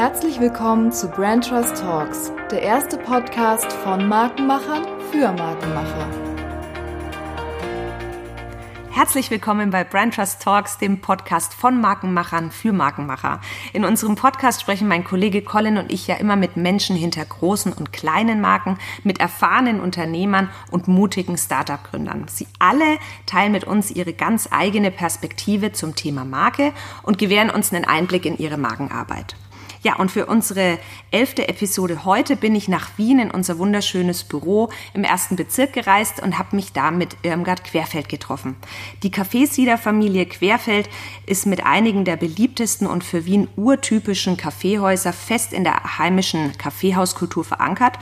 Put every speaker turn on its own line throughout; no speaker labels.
Herzlich willkommen zu Brand Trust Talks, der erste Podcast von Markenmachern für Markenmacher.
Herzlich willkommen bei Brand Trust Talks, dem Podcast von Markenmachern für Markenmacher. In unserem Podcast sprechen mein Kollege Colin und ich ja immer mit Menschen hinter großen und kleinen Marken, mit erfahrenen Unternehmern und mutigen Startup-Gründern. Sie alle teilen mit uns ihre ganz eigene Perspektive zum Thema Marke und gewähren uns einen Einblick in ihre Markenarbeit. Ja, und für unsere elfte Episode heute bin ich nach Wien in unser wunderschönes Büro im ersten Bezirk gereist und habe mich da mit Irmgard Querfeld getroffen. Die Kaffeesieder-Familie Querfeld ist mit einigen der beliebtesten und für Wien urtypischen Kaffeehäuser fest in der heimischen Kaffeehauskultur verankert.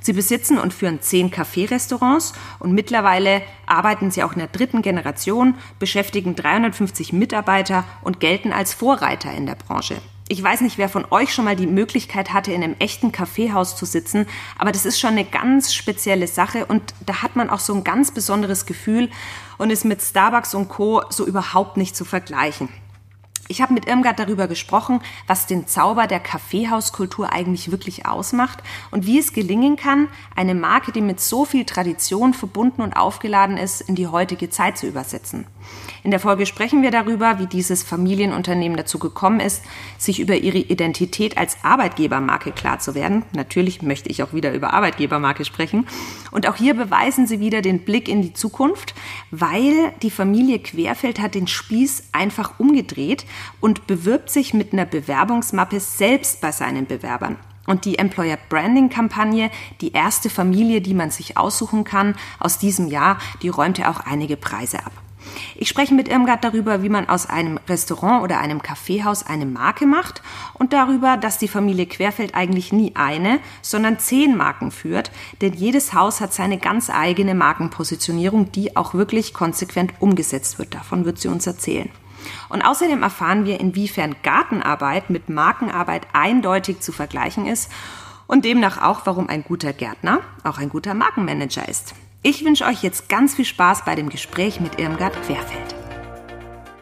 Sie besitzen und führen zehn Kaffeerestaurants und mittlerweile arbeiten sie auch in der dritten Generation, beschäftigen 350 Mitarbeiter und gelten als Vorreiter in der Branche. Ich weiß nicht, wer von euch schon mal die Möglichkeit hatte, in einem echten Kaffeehaus zu sitzen, aber das ist schon eine ganz spezielle Sache und da hat man auch so ein ganz besonderes Gefühl und ist mit Starbucks und Co. so überhaupt nicht zu vergleichen. Ich habe mit Irmgard darüber gesprochen, was den Zauber der Kaffeehauskultur eigentlich wirklich ausmacht und wie es gelingen kann, eine Marke, die mit so viel Tradition verbunden und aufgeladen ist, in die heutige Zeit zu übersetzen. In der Folge sprechen wir darüber, wie dieses Familienunternehmen dazu gekommen ist, sich über ihre Identität als Arbeitgebermarke klar zu werden. Natürlich möchte ich auch wieder über Arbeitgebermarke sprechen. Und auch hier beweisen sie wieder den Blick in die Zukunft, weil die Familie Querfeld hat den Spieß einfach umgedreht und bewirbt sich mit einer Bewerbungsmappe selbst bei seinen Bewerbern. Und die Employer Branding Kampagne, die erste Familie, die man sich aussuchen kann, aus diesem Jahr, die räumte auch einige Preise ab. Ich spreche mit Irmgard darüber, wie man aus einem Restaurant oder einem Kaffeehaus eine Marke macht und darüber, dass die Familie Querfeld eigentlich nie eine, sondern zehn Marken führt, denn jedes Haus hat seine ganz eigene Markenpositionierung, die auch wirklich konsequent umgesetzt wird. Davon wird sie uns erzählen. Und außerdem erfahren wir, inwiefern Gartenarbeit mit Markenarbeit eindeutig zu vergleichen ist und demnach auch, warum ein guter Gärtner auch ein guter Markenmanager ist. Ich wünsche euch jetzt ganz viel Spaß bei dem Gespräch mit Irmgard Querfeld.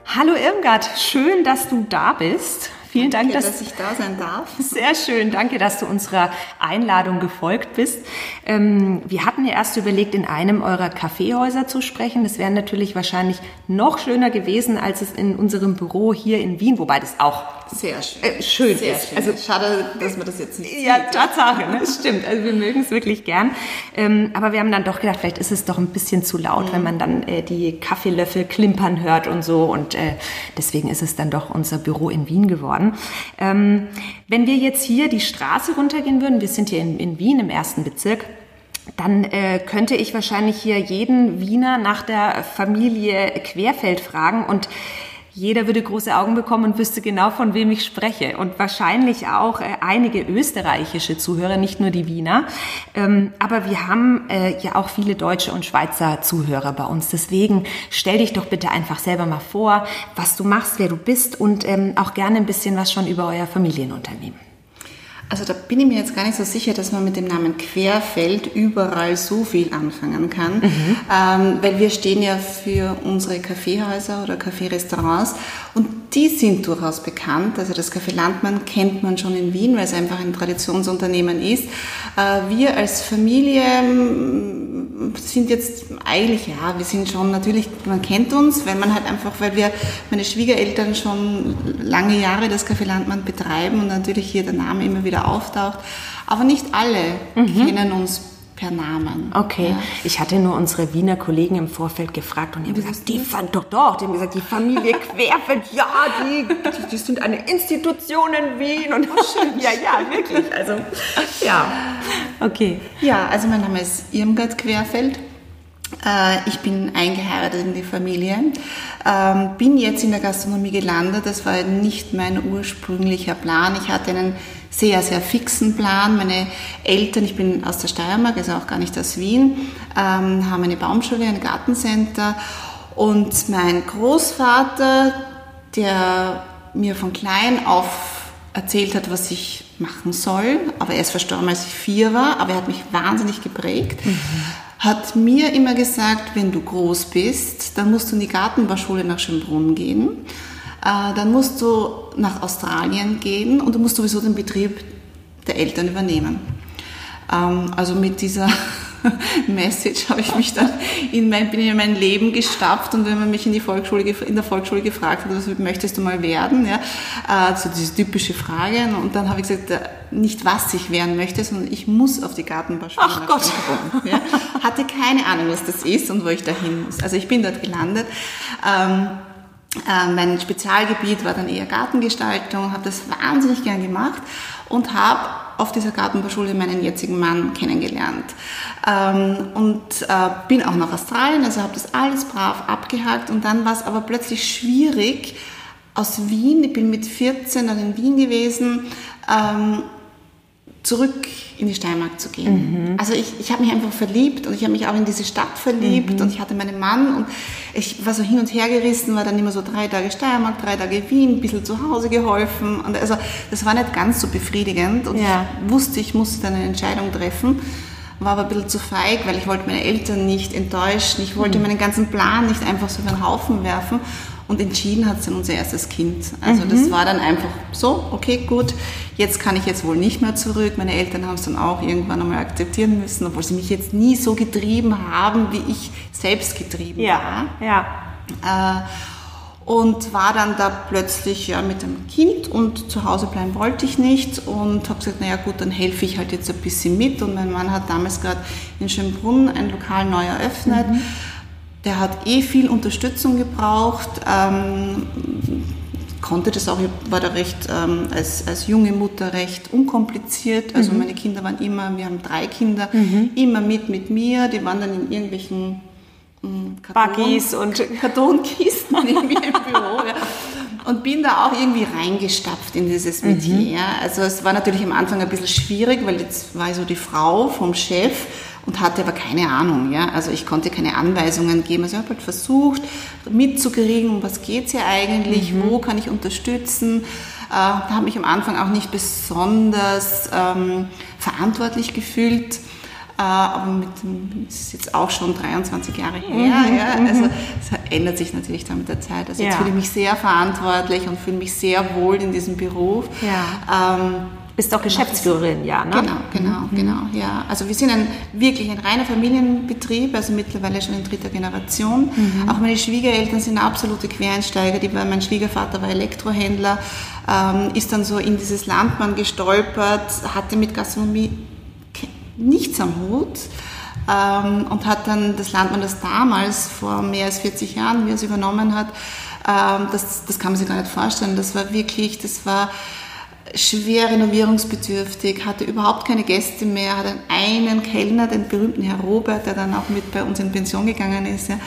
Hallo Irmgard, schön, dass du da bist. Vielen Dank,
dass, dass, ich da sein darf.
Sehr schön, danke, dass du unserer Einladung gefolgt bist. Ähm, wir hatten ja erst überlegt, in einem eurer Kaffeehäuser zu sprechen. Das wäre natürlich wahrscheinlich noch schöner gewesen, als es in unserem Büro hier in Wien, wobei das auch
sehr schön,
äh, schön
sehr ist. Schön.
Also
schade, dass man das jetzt nicht.
Ja, sieht. Tatsache, ne? stimmt. Also wir mögen es wirklich gern. Ähm, aber wir haben dann doch gedacht, vielleicht ist es doch ein bisschen zu laut, mhm. wenn man dann äh, die Kaffeelöffel klimpern hört und so. Und äh, deswegen ist es dann doch unser Büro in Wien geworden. Ähm, wenn wir jetzt hier die Straße runtergehen würden, wir sind hier in, in Wien im ersten Bezirk, dann äh, könnte ich wahrscheinlich hier jeden Wiener nach der Familie Querfeld fragen und jeder würde große Augen bekommen und wüsste genau, von wem ich spreche. Und wahrscheinlich auch äh, einige österreichische Zuhörer, nicht nur die Wiener. Ähm, aber wir haben äh, ja auch viele deutsche und Schweizer Zuhörer bei uns. Deswegen stell dich doch bitte einfach selber mal vor, was du machst, wer du bist und ähm, auch gerne ein bisschen was schon über euer Familienunternehmen.
Also da bin ich mir jetzt gar nicht so sicher, dass man mit dem Namen Querfeld überall so viel anfangen kann, mhm. ähm, weil wir stehen ja für unsere Kaffeehäuser oder Kaffeerestaurants und die sind durchaus bekannt. Also das Café Landmann kennt man schon in Wien, weil es einfach ein Traditionsunternehmen ist. Äh, wir als Familie mm, sind jetzt eigentlich, ja, wir sind schon natürlich, man kennt uns, weil man halt einfach, weil wir, meine Schwiegereltern schon lange Jahre das Café Landmann betreiben und natürlich hier der Name immer wieder auftaucht. Aber nicht alle mhm. kennen uns per Namen.
Okay. Ja. Ich hatte nur unsere Wiener Kollegen im Vorfeld gefragt und die haben gesagt, die fand doch doch, die haben gesagt, die Familie Querfeld, ja, die, die, die, sind eine Institution in Wien und oh, schön. ja, ja, wirklich. Also ja. Okay.
Ja, also mein Name ist Irmgard Querfeld. Äh, ich bin eingeheiratet in die Familie, ähm, bin jetzt in der Gastronomie gelandet. Das war nicht mein ursprünglicher Plan. Ich hatte einen sehr, sehr fixen Plan. Meine Eltern, ich bin aus der Steiermark, also auch gar nicht aus Wien, ähm, haben eine Baumschule, ein Gartencenter. Und mein Großvater, der mir von klein auf erzählt hat, was ich machen soll, aber er ist verstorben, als ich vier war, aber er hat mich wahnsinnig geprägt. Mhm hat mir immer gesagt, wenn du groß bist, dann musst du in die Gartenbauschule nach Schönbrunn gehen. Äh, dann musst du nach Australien gehen und du musst sowieso den Betrieb der Eltern übernehmen. Ähm, also mit dieser Message habe ich mich dann in mein, bin in mein Leben gestapft und wenn man mich in, die Volksschule, in der Volksschule gefragt hat, was möchtest du mal werden, ja, äh, so diese typische Frage und dann habe ich gesagt, äh, nicht was ich werden möchte, sondern ich muss auf die Gartenbauschule.
Ach Gott.
Ja. Hatte keine Ahnung, was das ist und wo ich dahin muss. Also ich bin dort gelandet. Ähm, äh, mein Spezialgebiet war dann eher Gartengestaltung, habe das wahnsinnig gern gemacht und habe auf dieser Gartenbauschule meinen jetzigen Mann kennengelernt. Ähm, und äh, bin auch nach Australien, also habe das alles brav abgehakt und dann war es aber plötzlich schwierig aus Wien, ich bin mit 14 dann in Wien gewesen, ähm, zurück in die Steiermark zu gehen. Mhm. Also ich, ich habe mich einfach verliebt und ich habe mich auch in diese Stadt verliebt mhm. und ich hatte meinen Mann und ich war so hin und her gerissen, war dann immer so drei Tage Steiermark, drei Tage Wien, ein bisschen zu Hause geholfen und also das war nicht ganz so befriedigend und ja. ich wusste, ich musste dann eine Entscheidung treffen war aber ein bisschen zu feig, weil ich wollte meine Eltern nicht enttäuschen. Ich wollte mhm. meinen ganzen Plan nicht einfach so über den Haufen werfen. Und entschieden hat es dann unser erstes Kind. Also mhm. das war dann einfach so, okay, gut, jetzt kann ich jetzt wohl nicht mehr zurück. Meine Eltern haben es dann auch irgendwann einmal akzeptieren müssen, obwohl sie mich jetzt nie so getrieben haben, wie ich selbst getrieben
ja,
war.
Ja.
Äh, und war dann da plötzlich ja, mit dem Kind und zu Hause bleiben wollte ich nicht und habe gesagt, naja gut, dann helfe ich halt jetzt ein bisschen mit und mein Mann hat damals gerade in Schönbrunn ein Lokal neu eröffnet. Mhm der hat eh viel Unterstützung gebraucht, ähm, konnte das auch, ich war da recht, ähm, als, als junge Mutter recht unkompliziert. Also mhm. meine Kinder waren immer, wir haben drei Kinder, mhm. immer mit mit mir. Die waren dann in irgendwelchen
ähm, Karton, und
Kartonkisten mir im Büro. Ja. Und bin da auch irgendwie reingestapft in dieses Metier. Mhm. Ja. Also es war natürlich am Anfang ein bisschen schwierig, weil jetzt war ich so die Frau vom Chef und hatte aber keine Ahnung. Ja? Also ich konnte keine Anweisungen geben. Also ich habe halt versucht mitzukriegen, um was geht es hier eigentlich, mhm. wo kann ich unterstützen. Äh, habe mich am Anfang auch nicht besonders ähm, verantwortlich gefühlt. Äh, aber mit ist jetzt auch schon 23 Jahre her. Mhm. Ja? Mhm. Also es ändert sich natürlich dann mit der Zeit. Also jetzt ja. fühle ich mich sehr verantwortlich und fühle mich sehr wohl in diesem Beruf.
Ja. Ähm, bist auch Geschäftsführerin, ja,
ne? Genau, genau, mhm. genau, ja. Also wir sind ein, wirklich ein reiner Familienbetrieb, also mittlerweile schon in dritter Generation. Mhm. Auch meine Schwiegereltern sind absolute Quereinsteiger. Die, mein Schwiegervater war Elektrohändler, ähm, ist dann so in dieses Landmann gestolpert, hatte mit Gastronomie nichts am Hut. Ähm, und hat dann das Landmann, das damals vor mehr als 40 Jahren, wie er es übernommen hat, ähm, das, das kann man sich gar nicht vorstellen. Das war wirklich, das war schwer renovierungsbedürftig, hatte überhaupt keine Gäste mehr, hatte einen Kellner, den berühmten Herr Robert, der dann auch mit bei uns in Pension gegangen ist. Ja.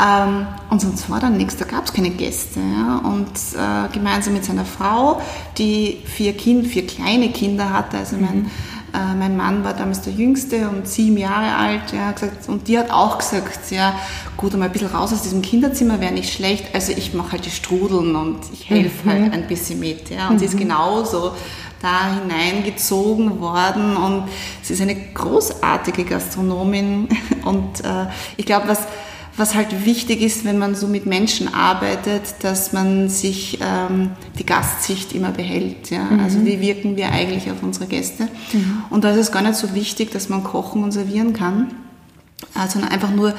Ähm, und sonst war dann nichts, da gab es keine Gäste. Ja. Und äh, gemeinsam mit seiner Frau, die vier Kinder, vier kleine Kinder hatte, also mein mhm äh, mein Mann war damals der Jüngste und sieben Jahre alt. Ja, gesagt, und die hat auch gesagt, ja, gut, mal ein bisschen raus aus diesem Kinderzimmer wäre nicht schlecht. Also ich mache halt die Strudeln und ich helfe mhm. halt ein bisschen mit. Ja. Und mhm. sie ist mhm. genauso da hineingezogen worden und sie ist eine großartige Gastronomin. Und äh, ich glaube, was was halt wichtig ist, wenn man so mit Menschen arbeitet, dass man sich ähm, die Gastsicht immer behält. Ja? Mhm. Also wie wirken wir eigentlich auf unsere Gäste? Mhm. Und da ist es gar nicht so wichtig, dass man kochen und servieren kann, äh, sondern einfach nur,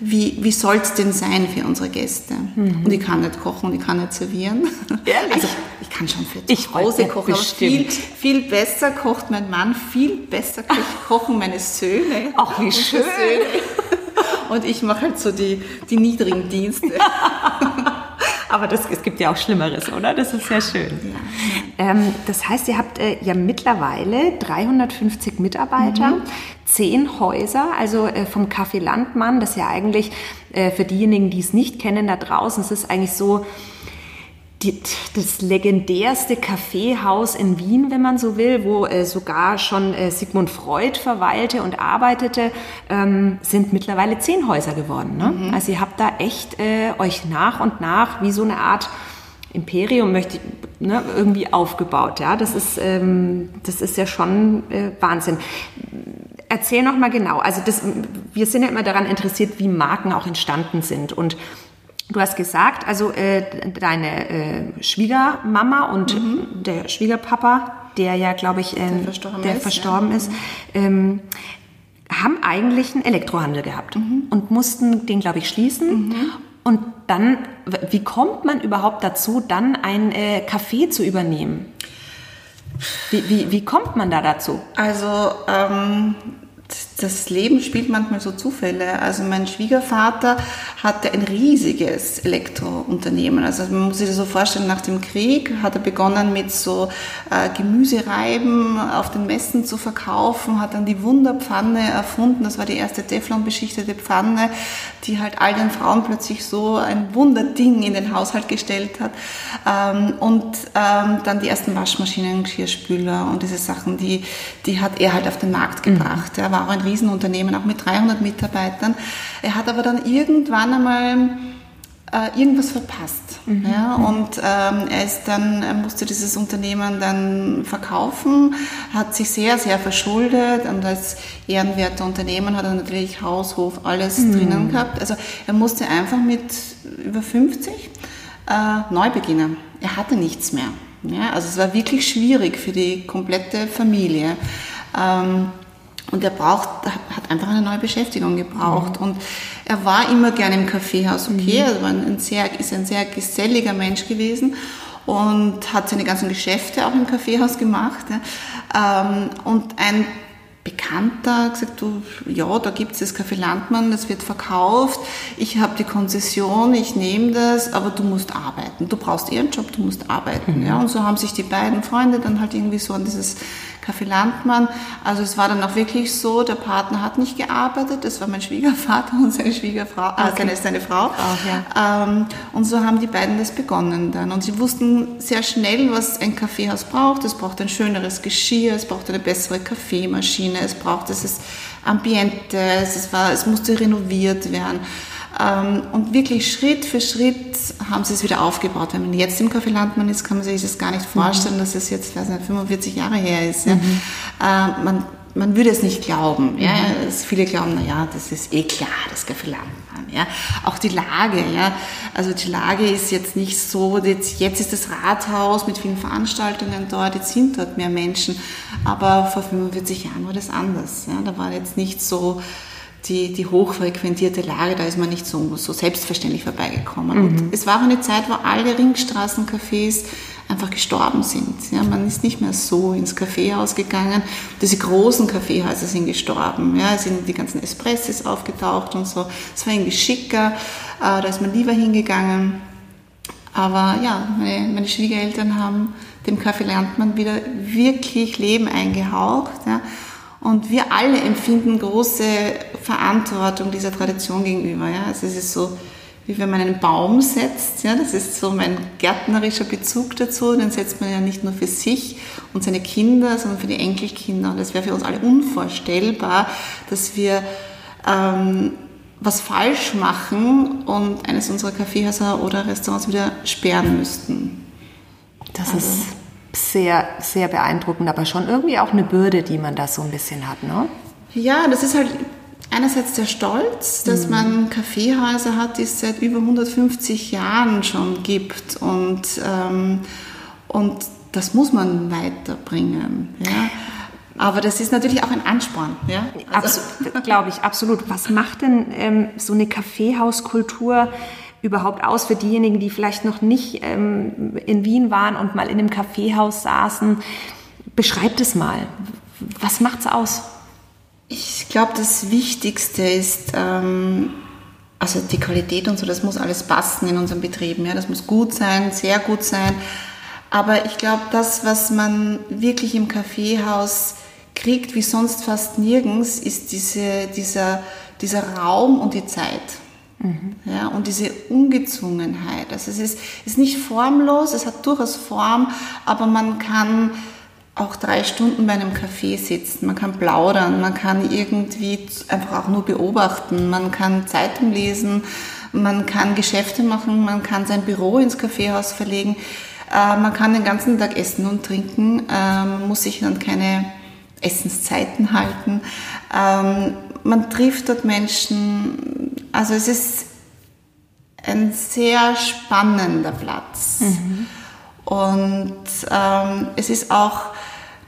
wie, wie soll es denn sein für unsere Gäste? Mhm. Und ich kann nicht kochen und ich kann nicht servieren.
Ehrlich?
Also ich kann schon für
zu Hause kochen, aber
viel, viel besser kocht mein Mann, viel besser kochen meine Söhne.
Ach, wie schön.
Und ich mache halt so die, die niedrigen Dienste.
Aber das, es gibt ja auch Schlimmeres, oder? Das ist sehr schön. Ja. Ähm, das heißt, ihr habt äh, ja mittlerweile 350 Mitarbeiter, mhm. zehn Häuser, also äh, vom Café Landmann, das ja eigentlich äh, für diejenigen, die es nicht kennen da draußen, es ist eigentlich so, die, das legendärste Kaffeehaus in Wien, wenn man so will, wo äh, sogar schon äh, Sigmund Freud verweilte und arbeitete, ähm, sind mittlerweile zehn Häuser geworden. Ne? Mhm. Also ihr habt da echt äh, euch nach und nach wie so eine Art Imperium möchte ich, ne, irgendwie aufgebaut. Ja, das ist ähm, das ist ja schon äh, Wahnsinn. Erzähl noch mal genau. Also das, wir sind ja immer daran interessiert, wie Marken auch entstanden sind und Du hast gesagt, also äh, deine äh, Schwiegermama und mhm. der Schwiegerpapa, der ja, glaube ich, äh, der verstorben der ist, verstorben ja. ist ähm, haben eigentlich einen Elektrohandel gehabt mhm. und mussten den, glaube ich, schließen. Mhm. Und dann, wie kommt man überhaupt dazu, dann ein äh, Café zu übernehmen? Wie, wie, wie kommt man da dazu?
Also ähm, das Leben spielt manchmal so Zufälle. Also mein Schwiegervater hatte ein riesiges Elektrounternehmen. Also man muss sich das so vorstellen, nach dem Krieg hat er begonnen mit so äh, Gemüsereiben auf den Messen zu verkaufen, hat dann die Wunderpfanne erfunden. Das war die erste Teflon-beschichtete Pfanne, die halt all den Frauen plötzlich so ein Wunderding in den Haushalt gestellt hat. Ähm, und ähm, dann die ersten Waschmaschinen, Geschirrspüler und diese Sachen, die, die hat er halt auf den Markt mhm. gebracht. Mhm. Er war auch ein Riesenunternehmen, auch mit 300 Mitarbeitern. Er hat aber dann irgendwann einmal äh, irgendwas verpasst. Mhm. Ja, und ähm, er ist dann, er musste dieses Unternehmen dann verkaufen, hat sich sehr, sehr verschuldet und als ehrenwerter Unternehmen hat er natürlich Haus, Hof, alles mhm. drinnen gehabt. Also er musste einfach mit über 50 äh, neu beginnen. Er hatte nichts mehr. Ja, also es war wirklich schwierig für die komplette Familie. Ähm, und er braucht, hat einfach eine neue Beschäftigung gebraucht. Mhm. Und er war immer gerne im Kaffeehaus, okay, mhm. er war ein sehr, ist ein sehr geselliger Mensch gewesen und hat seine ganzen Geschäfte auch im Kaffeehaus gemacht. Ja. Und ein Bekannter gesagt, du, ja, da gibt es das Café Landmann, das wird verkauft, ich habe die Konzession, ich nehme das, aber du musst arbeiten. Du brauchst ihren Job, du musst arbeiten. Mhm. Ja. Und so haben sich die beiden Freunde dann halt irgendwie so an dieses Café Landmann. Also es war dann auch wirklich so, der Partner hat nicht gearbeitet, das war mein Schwiegervater und seine Schwiegerfrau, äh, okay. seine, seine Frau. Auch, ja. ähm, und so haben die beiden das begonnen dann. Und sie wussten sehr schnell, was ein Kaffeehaus braucht. Es braucht ein schöneres Geschirr, es braucht eine bessere Kaffeemaschine, es braucht dieses Ambiente, es, war, es musste renoviert werden. Ähm, und wirklich Schritt für Schritt haben sie es wieder aufgebaut. Wenn man jetzt im Café Landmann ist, kann man sich das gar nicht vorstellen, mhm. dass es jetzt weiß nicht, 45 Jahre her ist. Ja. Mhm. Äh, man, man würde es nicht glauben. Ja. Mhm. Viele glauben, na ja, das ist eh klar, das Café Landmann. Ja. Auch die Lage, ja. Also die Lage ist jetzt nicht so, jetzt, jetzt ist das Rathaus mit vielen Veranstaltungen dort, jetzt sind dort mehr Menschen. Aber vor 45 Jahren war das anders. Ja. Da war jetzt nicht so, die, die hochfrequentierte Lage, da ist man nicht so, so selbstverständlich vorbeigekommen. Mhm. Und es war auch eine Zeit, wo alle Ringstraßencafés einfach gestorben sind. Ja, man ist nicht mehr so ins Kaffeehaus gegangen. Diese großen Kaffeehäuser sind gestorben. Ja, es sind die ganzen Espresses aufgetaucht und so. Es war irgendwie schicker, äh, da ist man lieber hingegangen. Aber ja, meine, meine Schwiegereltern haben dem Kaffee Landmann wieder wirklich Leben eingehaucht. Ja. Und wir alle empfinden große Verantwortung dieser Tradition gegenüber. Ja? Also es ist so, wie wenn man einen Baum setzt. Ja? Das ist so mein gärtnerischer Bezug dazu. Den setzt man ja nicht nur für sich und seine Kinder, sondern für die Enkelkinder. Und es wäre für uns alle unvorstellbar, dass wir ähm, was falsch machen und eines unserer Kaffeehäuser oder Restaurants wieder sperren müssten.
Das also, ist sehr, sehr beeindruckend, aber schon irgendwie auch eine Bürde, die man da so ein bisschen hat, ne?
Ja, das ist halt einerseits der Stolz, dass mhm. man Kaffeehäuser hat, die es seit über 150 Jahren schon gibt und, ähm, und das muss man weiterbringen. Ja? Aber das ist natürlich auch ein Ansporn. Ja?
Also. Glaube ich, absolut. Was macht denn ähm, so eine Kaffeehauskultur überhaupt aus für diejenigen, die vielleicht noch nicht ähm, in Wien waren und mal in einem Kaffeehaus saßen? Beschreibt es mal. Was macht's aus?
Ich glaube, das Wichtigste ist, ähm, also die Qualität und so, das muss alles passen in unseren Betrieben. Ja? Das muss gut sein, sehr gut sein. Aber ich glaube, das, was man wirklich im Kaffeehaus kriegt, wie sonst fast nirgends, ist diese, dieser, dieser Raum und die Zeit. Mhm. Ja, und diese Ungezwungenheit. Also es ist, ist nicht formlos, es hat durchaus Form, aber man kann auch drei Stunden bei einem Café sitzen, man kann plaudern, man kann irgendwie einfach auch nur beobachten, man kann Zeitung lesen, man kann Geschäfte machen, man kann sein Büro ins Kaffeehaus verlegen, äh, man kann den ganzen Tag essen und trinken, ähm, muss sich dann keine Essenszeiten halten. Ähm, man trifft dort Menschen, also es ist, ein sehr spannender Platz. Mhm. Und ähm, es ist auch,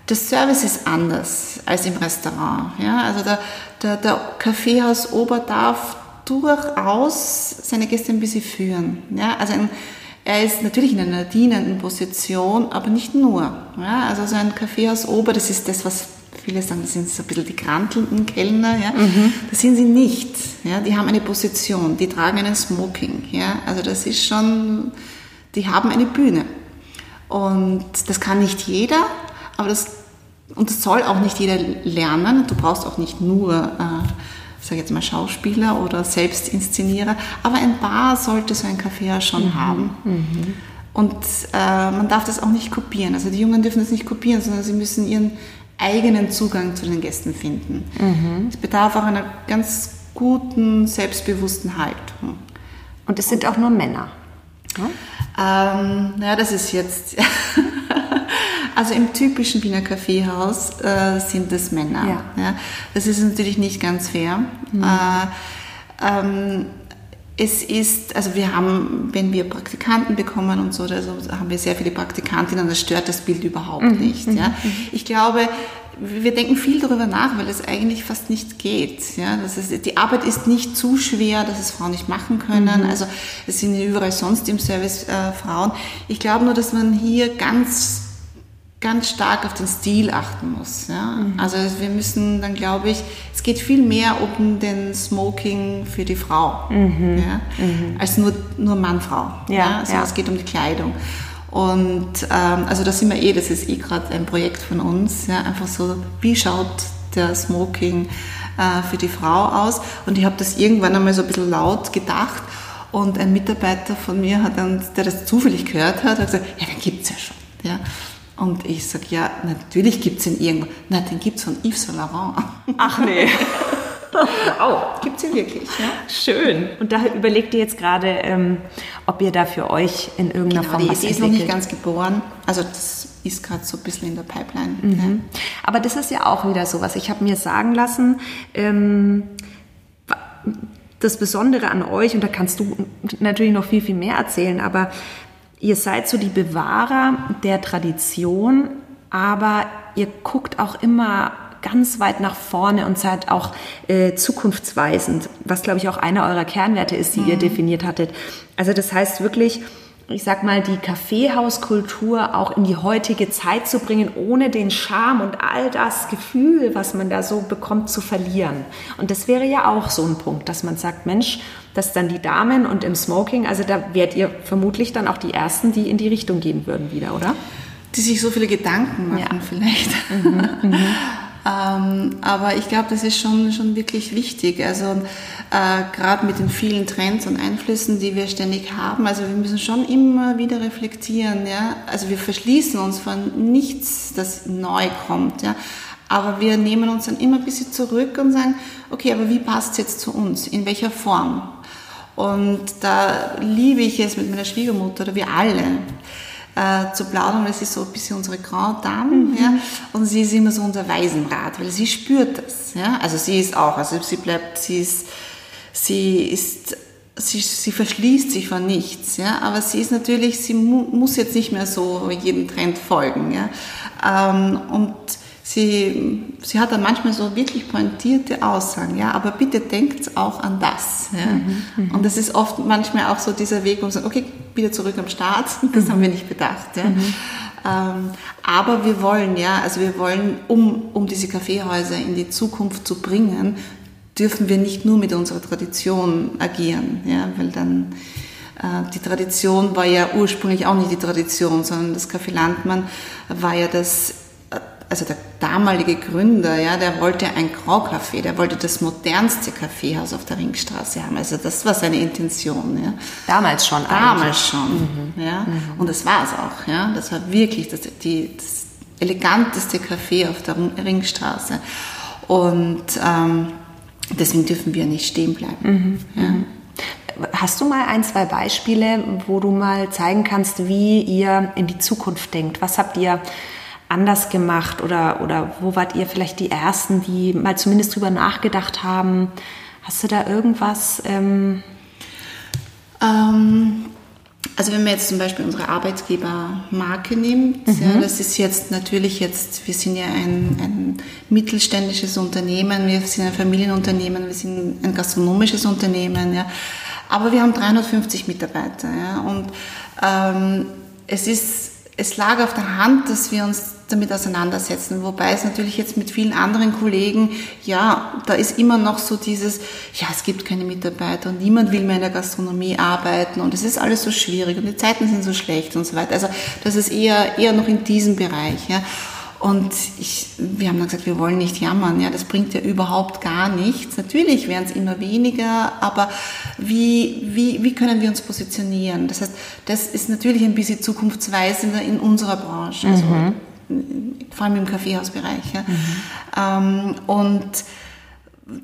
der Service ist anders als im Restaurant. Ja? Also der, der, der Kaffeehaus Ober darf durchaus seine Gäste ein bisschen führen. Ja? Also ein, er ist natürlich in einer dienenden Position, aber nicht nur. Ja? Also so ein Kaffeehaus Ober, das ist das, was viele sagen, das sind so ein bisschen die krantelnden Kellner. Ja? Mhm. Das sind sie nicht. Ja? Die haben eine Position, die tragen einen Smoking. Ja? Also das ist schon, die haben eine Bühne. Und das kann nicht jeder, aber das, und das soll auch nicht jeder lernen. Du brauchst auch nicht nur, äh, sag jetzt mal, Schauspieler oder Selbstinszenierer, aber ein Bar sollte so ein Café schon mhm. haben. Mhm. Und äh, man darf das auch nicht kopieren. Also die Jungen dürfen das nicht kopieren, sondern sie müssen ihren eigenen Zugang zu den Gästen finden. Mhm. Es bedarf auch einer ganz guten, selbstbewussten Haltung.
Und es sind auch nur Männer.
Ja? Ähm, ja, das ist jetzt. also im typischen Wiener Kaffeehaus äh, sind es Männer. Ja. ja. Das ist natürlich nicht ganz fair. Mhm. Äh, ähm, es ist, also wir haben, wenn wir Praktikanten bekommen und so, also haben wir sehr viele Praktikantinnen, das stört das Bild überhaupt mhm. nicht. Ja. Mhm. Ich glaube, wir denken viel darüber nach, weil es eigentlich fast nicht geht. Ja, das ist, die Arbeit ist nicht zu schwer, dass es Frauen nicht machen können. Mhm. Also es sind überall sonst im Service äh, Frauen. Ich glaube nur, dass man hier ganz ganz stark auf den Stil achten muss. Ja? Mhm. Also wir müssen dann, glaube ich, es geht viel mehr um den Smoking für die Frau, mhm. Ja? Mhm. als nur, nur Mann-Frau. Ja, ja? Also es geht um die Kleidung. Und ähm, also da sind wir eh, das ist eh gerade ein Projekt von uns, ja, einfach so, wie schaut der Smoking äh, für die Frau aus? Und ich habe das irgendwann einmal so ein bisschen laut gedacht und ein Mitarbeiter von mir hat dann, der das zufällig gehört hat, hat gesagt, ja, den gibt's ja schon. Ja. Und ich sage, ja, natürlich gibt es ihn irgendwo. Nein, den gibt es von Yves Saint Laurent.
Ach nee.
wow, gibt es ihn wirklich. Ja?
Schön. Und da überlegt ihr jetzt gerade, ähm, ob ihr da für euch in irgendeiner genau, Form
die was Idee ist noch nicht ganz geboren. Also das ist gerade so ein bisschen in der Pipeline. Mhm.
Ja. Aber das ist ja auch wieder so was. Ich habe mir sagen lassen, ähm, das Besondere an euch, und da kannst du natürlich noch viel, viel mehr erzählen, aber ihr seid so die Bewahrer der Tradition, aber ihr guckt auch immer ganz weit nach vorne und seid auch äh, zukunftsweisend, was glaube ich auch einer eurer Kernwerte ist, die mhm. ihr definiert hattet. Also das heißt wirklich, ich sag mal, die Kaffeehauskultur auch in die heutige Zeit zu bringen, ohne den Charme und all das Gefühl, was man da so bekommt, zu verlieren. Und das wäre ja auch so ein Punkt, dass man sagt, Mensch, dass dann die Damen und im Smoking, also da wärt ihr vermutlich dann auch die Ersten, die in die Richtung gehen würden wieder, oder?
Die sich so viele Gedanken machen ja. vielleicht. Mhm, mhm. Ähm, aber ich glaube, das ist schon, schon wirklich wichtig. Also äh, gerade mit den vielen Trends und Einflüssen, die wir ständig haben. Also wir müssen schon immer wieder reflektieren. Ja? Also wir verschließen uns von nichts, das neu kommt. Ja? Aber wir nehmen uns dann immer ein bisschen zurück und sagen, okay, aber wie passt es jetzt zu uns? In welcher Form? Und da liebe ich es mit meiner Schwiegermutter oder wir alle äh, zu plaudern, weil sie ist so ein bisschen unsere Grand Dame, mhm. ja, und sie ist immer so unser Waisenrat, weil sie spürt das, ja, also sie ist auch, also sie bleibt, sie ist, sie ist, sie, sie verschließt sich von nichts, ja, aber sie ist natürlich, sie mu muss jetzt nicht mehr so jedem Trend folgen, ja, ähm, und sie, sie hat dann manchmal so wirklich pointierte Aussagen, ja, aber bitte denkt auch an das. Ja. Mhm, mhm, und das ist oft manchmal auch so dieser Weg, wo man sagt, okay, wieder zurück am Start, das mhm. haben wir nicht bedacht. Ja. Mhm. Ähm, aber wir wollen, ja, also wir wollen, um, um diese Kaffeehäuser in die Zukunft zu bringen, dürfen wir nicht nur mit unserer Tradition agieren, ja, weil dann äh, die Tradition war ja ursprünglich auch nicht die Tradition, sondern das Café Landmann war ja das also der damalige Gründer, ja, der wollte ein Graucafé, der wollte das modernste Kaffeehaus auf der Ringstraße haben. Also das war seine Intention. Ja.
Damals schon.
Damals eigentlich. schon. Mhm. Ja. Mhm. Und das war es auch. Ja. Das war wirklich das, die, das eleganteste Café auf der Ringstraße. Und ähm, deswegen dürfen wir nicht stehen bleiben. Mhm. Ja. Mhm.
Hast du mal ein, zwei Beispiele, wo du mal zeigen kannst, wie ihr in die Zukunft denkt? Was habt ihr anders gemacht oder, oder wo wart ihr vielleicht die Ersten, die mal zumindest drüber nachgedacht haben? Hast du da irgendwas? Ähm
Ähm, also wenn man jetzt zum Beispiel unsere Arbeitgebermarke nimmt, mhm. ja, das ist jetzt natürlich jetzt, wir sind ja ein, ein, mittelständisches Unternehmen, wir sind ein Familienunternehmen, wir sind ein gastronomisches Unternehmen, ja, aber wir haben 350 Mitarbeiter, ja, und ähm, es ist, es lag auf der Hand, dass wir uns damit auseinandersetzen. Wobei es natürlich jetzt mit vielen anderen Kollegen, ja, da ist immer noch so dieses, ja, es gibt keine Mitarbeiter und niemand will mehr in der Gastronomie arbeiten und es ist alles so schwierig und die Zeiten sind so schlecht und so weiter. Also das ist eher, eher noch in diesem Bereich, ja. Und ich, wir haben dann gesagt, wir wollen nicht jammern. Ja, das bringt ja überhaupt gar nichts. Natürlich werden es immer weniger, aber wie, wie, wie können wir uns positionieren? Das heißt, das ist natürlich ein bisschen zukunftsweisender in unserer Branche. Also mhm vor allem im Kaffeehausbereich. Ja. Mhm. und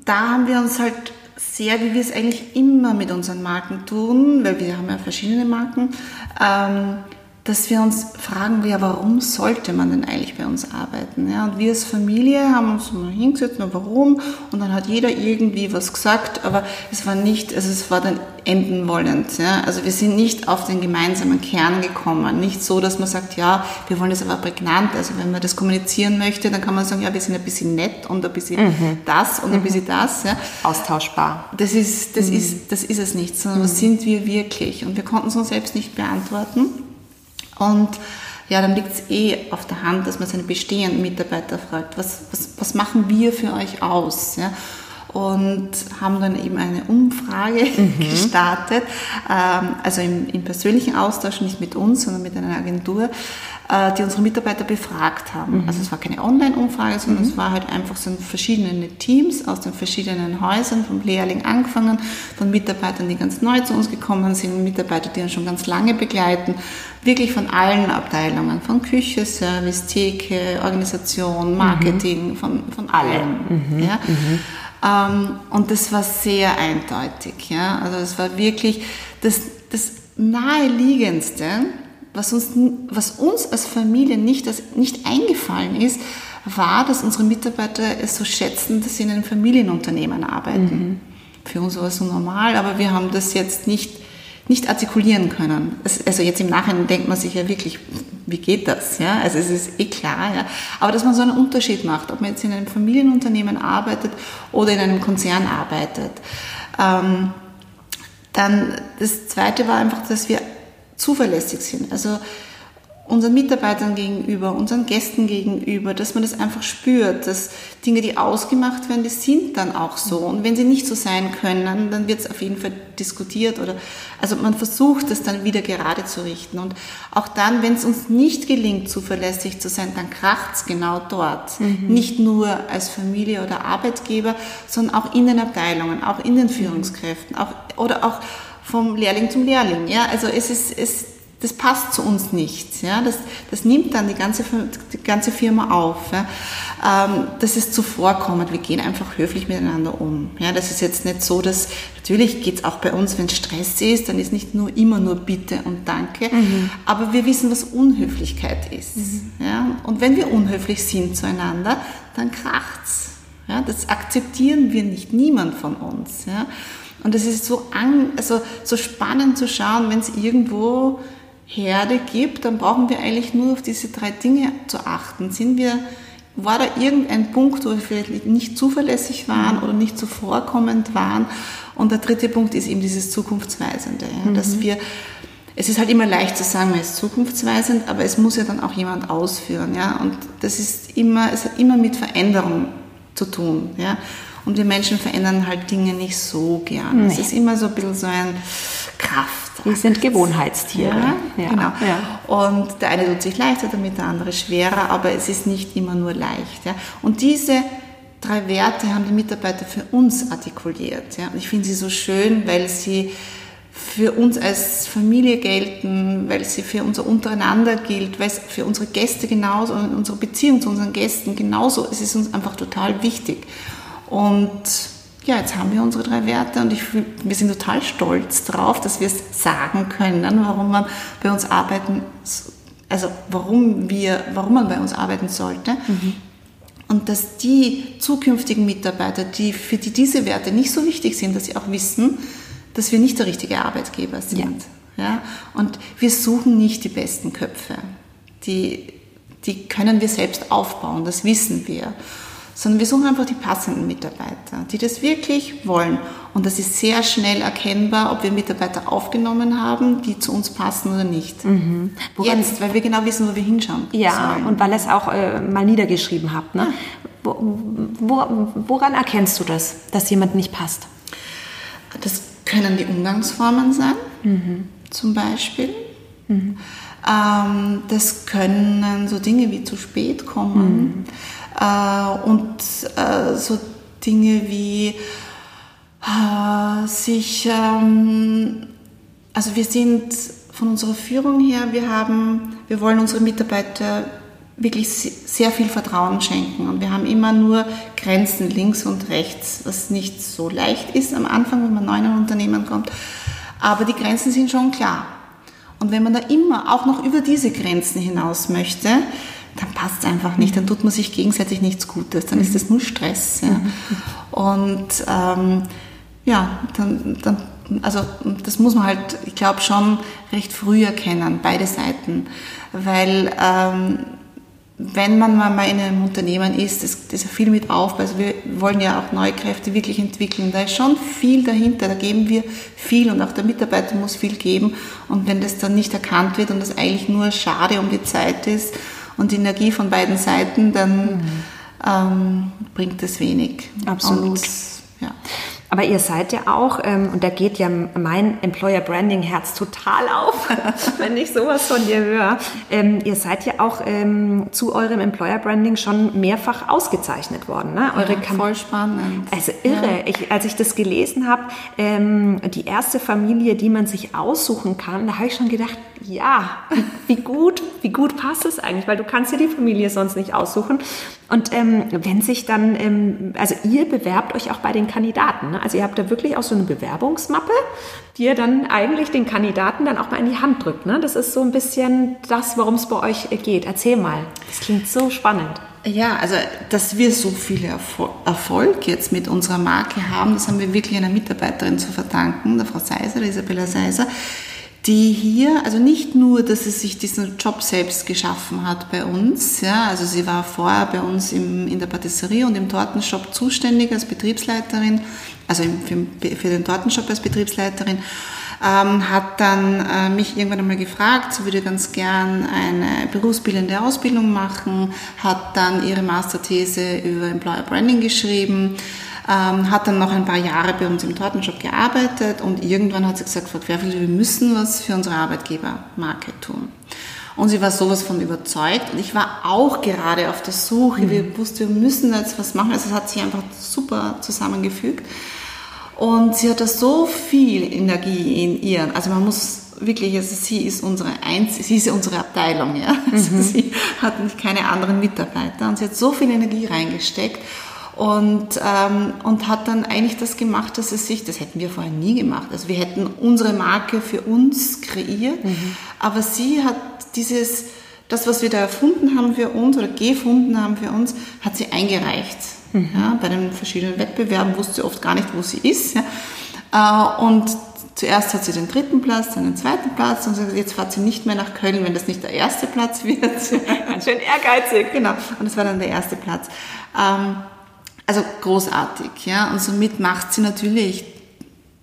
da haben wir uns halt sehr, wie wir es eigentlich immer mit unseren Marken tun, weil wir haben ja verschiedene Marken, ähm, dass wir uns fragen, ja, warum sollte man denn eigentlich bei uns arbeiten? Ja, und wir als Familie haben uns mal hingesetzt, na, warum? Und dann hat jeder irgendwie was gesagt, aber es war nicht, also es war dann enden wollend. Ja? Also wir sind nicht auf den gemeinsamen Kern gekommen. Nicht so, dass man sagt, ja, wir wollen das aber prägnant. Also wenn man das kommunizieren möchte, dann kann man sagen, ja, wir sind ein bisschen nett und ein bisschen mhm. das und ein bisschen mhm. das. Ja?
Austauschbar.
Das ist, das mhm. ist, das ist es nicht, sondern was mhm. sind wir wirklich? Und wir konnten es uns selbst nicht beantworten. Und ja, dann liegt es eh auf der Hand, dass man seine bestehenden Mitarbeiter fragt, was, was, was machen wir für euch aus? Ja? Und haben dann eben eine Umfrage mhm. gestartet, ähm, also im, im, persönlichen Austausch, nicht mit uns, sondern mit einer Agentur, äh, die unsere Mitarbeiter befragt haben. Mhm. Also es war keine Online-Umfrage, sondern mhm. es war halt einfach so verschiedene Teams aus den verschiedenen Häusern, vom Lehrling angefangen, von Mitarbeitern, die ganz neu zu uns gekommen sind, Mitarbeiter, die uns schon ganz lange begleiten, wirklich von allen Abteilungen, von Küche, Service, Theke, Organisation, mhm. Marketing, mhm. von, von allem. Mhm. Ja. Ähm, und das war sehr eindeutig. Ja. Also es war wirklich das, das naheliegendste, was uns, was uns als Familie nicht, das, nicht eingefallen ist, war, dass unsere Mitarbeiter es so schätzen, dass sie in einem Familienunternehmen arbeiten. Mhm. Für uns war es so normal, aber wir haben das jetzt nicht, nicht artikulieren können. also jetzt im Nachhinein denkt man sich ja wirklich, wie geht das? Ja? Also es ist eh klar, ja? aber dass man so einen Unterschied macht, ob man jetzt in einem Familienunternehmen arbeitet oder in einem Konzern arbeitet. Ähm, dann das Zweite war einfach, dass wir zuverlässig sind. Also unseren Mitarbeitern gegenüber, unseren Gästen gegenüber, dass man das einfach spürt, dass Dinge, die ausgemacht werden, die sind dann auch so. Und wenn sie nicht so sein können, dann wird es auf jeden Fall diskutiert oder, also man versucht es dann wieder gerade zu richten. Und auch dann, wenn es uns nicht gelingt, zuverlässig zu sein, dann kracht es genau dort. Mhm. Nicht nur als Familie oder Arbeitgeber, sondern auch in den Abteilungen, auch in den Führungskräften, auch, oder auch vom Lehrling zum Lehrling. Ja, also es ist, es, das passt zu uns nicht. Ja, das, das nimmt dann die ganze, die ganze Firma auf. Ja. Ähm, das ist zuvorkommend. Wir gehen einfach höflich miteinander um. Ja, das ist jetzt nicht so, dass natürlich geht es auch bei uns, wenn Stress ist, dann ist nicht nur immer nur Bitte und Danke, mhm. aber wir wissen, was Unhöflichkeit ist. Mhm. Ja, und wenn wir unhöflich sind zueinander, dann kracht's. Ja, das akzeptieren wir nicht, niemand von uns. Ja. Und es ist so, an, also so spannend zu schauen, wenn es irgendwo Herde gibt, dann brauchen wir eigentlich nur auf diese drei Dinge zu achten. Sind wir, war da irgendein Punkt, wo wir vielleicht nicht zuverlässig waren oder nicht zuvorkommend waren? Und der dritte Punkt ist eben dieses Zukunftsweisende, ja, mhm. dass wir es ist halt immer leicht zu sagen, man ist zukunftsweisend, aber es muss ja dann auch jemand ausführen, ja. Und das ist immer, es hat immer mit Veränderung zu tun, ja. Und wir Menschen verändern halt Dinge nicht so gern. Nee. Es ist immer so ein bisschen so ein Kraft.
Wir sind Gewohnheitstiere.
Ja, ja, genau. Ja. Und der eine tut sich leichter damit, der andere schwerer, aber es ist nicht immer nur leicht. Ja. Und diese drei Werte haben die Mitarbeiter für uns artikuliert. Ja. Und ich finde sie so schön, weil sie für uns als Familie gelten, weil sie für unser Untereinander gilt, weil es für unsere Gäste genauso und unsere Beziehung zu unseren Gästen genauso, es ist uns einfach total wichtig. Und ja, jetzt haben wir unsere drei Werte und ich fühl, wir sind total stolz drauf, dass wir es sagen können, warum man bei uns arbeiten, also warum wir, warum man bei uns arbeiten sollte. Mhm. Und dass die zukünftigen Mitarbeiter, die, für die diese Werte nicht so wichtig sind, dass sie auch wissen, dass wir nicht der richtige Arbeitgeber sind. Ja. ja? Und wir suchen nicht die besten Köpfe. Die, die können wir selbst aufbauen, das wissen wir. Sondern wir suchen einfach die passenden Mitarbeiter, die das wirklich wollen. Und das ist sehr schnell erkennbar, ob wir Mitarbeiter aufgenommen haben, die zu uns passen oder nicht. Mhm. Jetzt, weil wir genau wissen, wo wir hinschauen.
Ja, sollen. und weil es auch äh, mal niedergeschrieben habt. Ne? Wo, wo, woran erkennst du das, dass jemand nicht passt?
Das können die Umgangsformen sein, mhm. zum Beispiel. Mhm. Ähm, das können so Dinge wie zu spät kommen. Mhm. Äh, und äh, so Dinge wie äh, sich, ähm, also wir sind von unserer Führung her, wir haben, wir wollen unsere Mitarbeiter wirklich sehr viel Vertrauen schenken. Und wir haben immer nur Grenzen links und rechts, was nicht so leicht ist am Anfang, wenn man neu in ein Unternehmen kommt. Aber die Grenzen sind schon klar. Und wenn man da immer auch noch über diese Grenzen hinaus möchte, dann passt es einfach nicht, dann tut man sich gegenseitig nichts Gutes, dann ist das nur Stress. Ja. Und ähm, ja, dann, dann, also das muss man halt, ich glaube, schon recht früh erkennen, beide Seiten, weil ähm, wenn man mal in einem Unternehmen ist, das, das ist ja viel mit auf, also wir wollen ja auch neue Kräfte wirklich entwickeln, da ist schon viel dahinter, da geben wir viel und auch der Mitarbeiter muss viel geben. Und wenn das dann nicht erkannt wird und das eigentlich nur schade um die Zeit ist und die Energie von beiden Seiten, dann mhm. ähm, bringt das wenig.
Absolut. Und, ja. Aber ihr seid ja auch, ähm, und da geht ja mein Employer Branding Herz total auf, wenn ich sowas von dir höre. Ähm, ihr seid ja auch ähm, zu eurem Employer Branding schon mehrfach ausgezeichnet worden. Ne?
Eure ja, voll spannend.
Also irre. Ja. Ich, als ich das gelesen habe, ähm, die erste Familie, die man sich aussuchen kann, da habe ich schon gedacht, ja, wie gut, wie gut passt es eigentlich, weil du kannst ja die Familie sonst nicht aussuchen. Und ähm, wenn sich dann, ähm, also ihr bewerbt euch auch bei den Kandidaten. Ne? Also ihr habt da wirklich auch so eine Bewerbungsmappe, die ihr dann eigentlich den Kandidaten dann auch mal in die Hand drückt. Ne? Das ist so ein bisschen das, worum es bei euch geht. Erzähl mal. Das klingt so spannend.
Ja, also dass wir so viel Erfolg jetzt mit unserer Marke haben, das haben wir wirklich einer Mitarbeiterin zu verdanken, der Frau Seiser, der Isabella Seiser die hier, also nicht nur, dass sie sich diesen Job selbst geschaffen hat bei uns, ja, also sie war vorher bei uns im, in der Patisserie und im Tortenshop zuständig als Betriebsleiterin, also für, den Tortenshop als Betriebsleiterin, ähm, hat dann äh, mich irgendwann einmal gefragt, sie würde ganz gern eine berufsbildende Ausbildung machen, hat dann ihre Masterthese über Employer Branding geschrieben, ähm, hat dann noch ein paar Jahre bei uns im Tortenshop gearbeitet und irgendwann hat sie gesagt, Frau Querfeld, wir müssen was für unsere Arbeitgebermarke tun. Und sie war sowas von überzeugt und ich war auch gerade auf der Suche. Mhm. Wir wussten, wir müssen jetzt was machen. Also es hat sich einfach super zusammengefügt. Und sie hat da so viel Energie in ihr. Also man muss wirklich, also sie ist unsere Einz sie ist unsere Abteilung, ja. Also mhm. sie hat keine anderen Mitarbeiter und sie hat so viel Energie reingesteckt und, ähm, und hat dann eigentlich das gemacht, dass es sich, das hätten wir vorher nie gemacht. Also wir hätten unsere Marke für uns kreiert, mhm. aber sie hat dieses, das, was wir da erfunden haben für uns oder gefunden haben für uns, hat sie eingereicht. Mhm. Ja, bei den verschiedenen Wettbewerben wusste sie oft gar nicht, wo sie ist. Ja. Äh, und zuerst hat sie den dritten Platz, dann den zweiten Platz und jetzt fährt sie nicht mehr nach Köln, wenn das nicht der erste Platz wird.
Ganz schön ehrgeizig.
Genau, und das war dann der erste Platz. Ähm, also großartig, ja. Und somit macht sie natürlich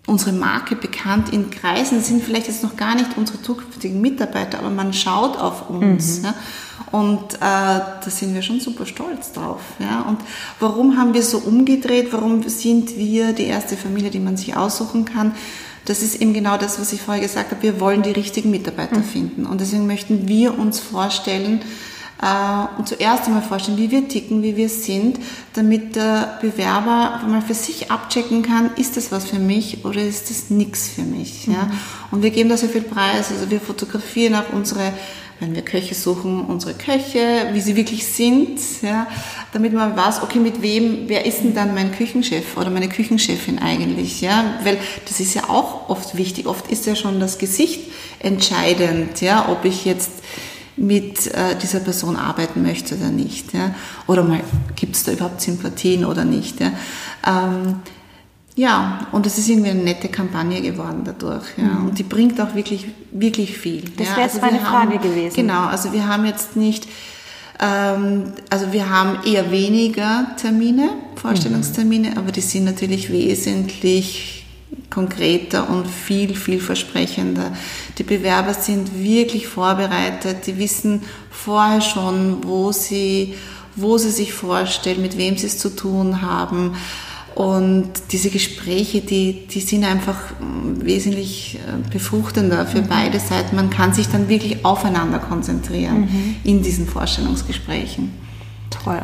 unsere Marke bekannt in Kreisen. Sind vielleicht jetzt noch gar nicht unsere zukünftigen Mitarbeiter, aber man schaut auf uns. Mhm. Ja? Und äh, da sind wir schon super stolz drauf. Ja? Und warum haben wir so umgedreht? Warum sind wir die erste Familie, die man sich aussuchen kann? Das ist eben genau das, was ich vorher gesagt habe. Wir wollen die richtigen Mitarbeiter mhm. finden. Und deswegen möchten wir uns vorstellen, äh, und zuerst einmal vorstellen, wie wir ticken, wie wir sind, damit der Bewerber mal für sich abchecken kann, ist das was für mich oder ist das nichts für mich. Ja? Mhm. Und wir geben da sehr viel Preis, also wir fotografieren auch unsere wenn wir Köche suchen, unsere Köche, wie sie wirklich sind, ja, damit man weiß, okay, mit wem, wer ist denn dann mein Küchenchef oder meine Küchenchefin eigentlich, ja, weil das ist ja auch oft wichtig. Oft ist ja schon das Gesicht entscheidend, ja, ob ich jetzt mit äh, dieser Person arbeiten möchte oder nicht. Ja? Oder mal, gibt es da überhaupt Sympathien oder nicht. Ja? Ähm, Ja, und es ist irgendwie eine nette Kampagne geworden dadurch. Ja. Mhm. Und die bringt auch wirklich, wirklich viel.
Das
wäre
ja. jetzt also meine Frage
haben,
gewesen.
Genau, also wir haben jetzt nicht, ähm, also wir haben eher weniger Termine, Vorstellungstermine, mhm. aber die sind natürlich wesentlich konkreter und viel, viel versprechender. Die Bewerber sind wirklich vorbereitet, die wissen vorher schon, wo sie, wo sie sich vorstellen, mit wem sie es zu tun haben. Und diese Gespräche, die, die sind einfach wesentlich äh, befruchtender für mhm. beide Seiten. Man kann sich dann wirklich aufeinander konzentrieren mhm. in diesen Vorstellungsgesprächen.
Toll.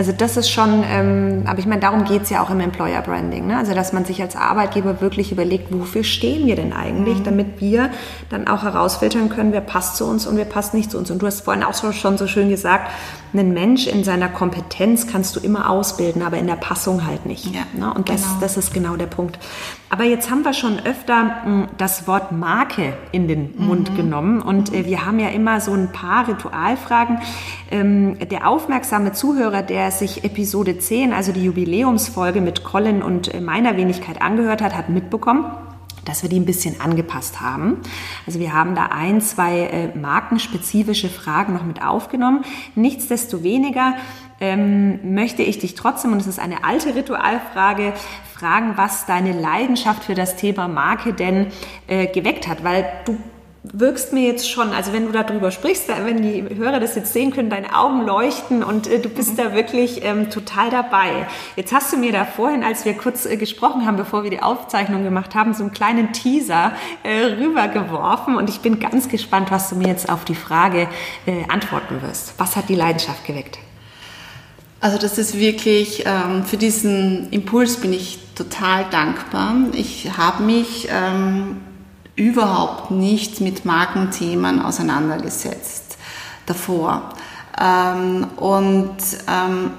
Also das ist schon, ähm, aber ich meine, darum geht es ja auch im Employer Branding. Ne? Also dass man sich als Arbeitgeber wirklich überlegt, wofür stehen wir denn eigentlich, mhm. damit wir dann auch herausfiltern können, wer passt zu uns und wer passt nicht zu uns. Und du hast vorhin auch schon so schön gesagt, einen Mensch in seiner Kompetenz kannst du immer ausbilden, aber in der Passung halt nicht. Ja, ne? Und das, genau. das ist genau der Punkt. Aber jetzt haben wir schon öfter mh, hm, das Wort Marke in den Mund mhm. genommen und äh, wir haben ja immer so ein paar Ritualfragen. Ähm, der aufmerksame Zuhörer, der sich Episode 10, also die Jubiläumsfolge mit Colin und äh, meiner Wenigkeit angehört hat, hat mitbekommen, dass wir die ein bisschen angepasst haben. Also wir haben da ein, zwei äh, markenspezifische Fragen noch mit aufgenommen. Nichtsdestoweniger ähm, möchte ich dich trotzdem, und es ist eine alte Ritualfrage, fragen, was deine Leidenschaft für das Thema Marke denn äh, geweckt hat, weil du wirkst mir jetzt schon, also wenn du darüber sprichst, wenn die Hörer das jetzt sehen können, deine Augen leuchten und äh, du bist mhm. da wirklich ähm, total dabei. Jetzt hast du mir da vorhin, als wir kurz äh, gesprochen haben, bevor wir die Aufzeichnung gemacht haben, so einen kleinen Teaser äh, rübergeworfen und ich bin ganz gespannt, was du mir jetzt auf die Frage äh, antworten wirst. Was hat die Leidenschaft geweckt?
Also das ist wirklich, ähm, für diesen Impuls bin ich total dankbar. Ich habe mich ähm, überhaupt nicht mit Markenthemen auseinandergesetzt davor. Ähm, und ähm,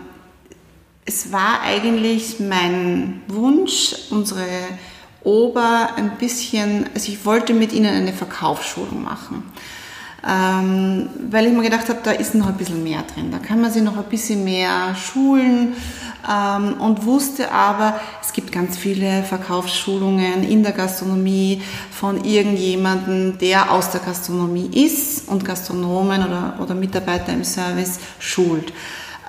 es war eigentlich mein Wunsch, unsere Ober ein bisschen, also ich wollte mit ihnen eine Verkaufsschulung machen ähm, weil ich mir gedacht habe, da ist noch ein bisschen mehr drin. Da kann man sich noch ein bisschen mehr schulen ähm, und wusste aber, es gibt ganz viele Verkaufsschulungen in der Gastronomie von irgendjemandem, der aus der Gastronomie ist und Gastronomen oder, oder Mitarbeiter im Service schult.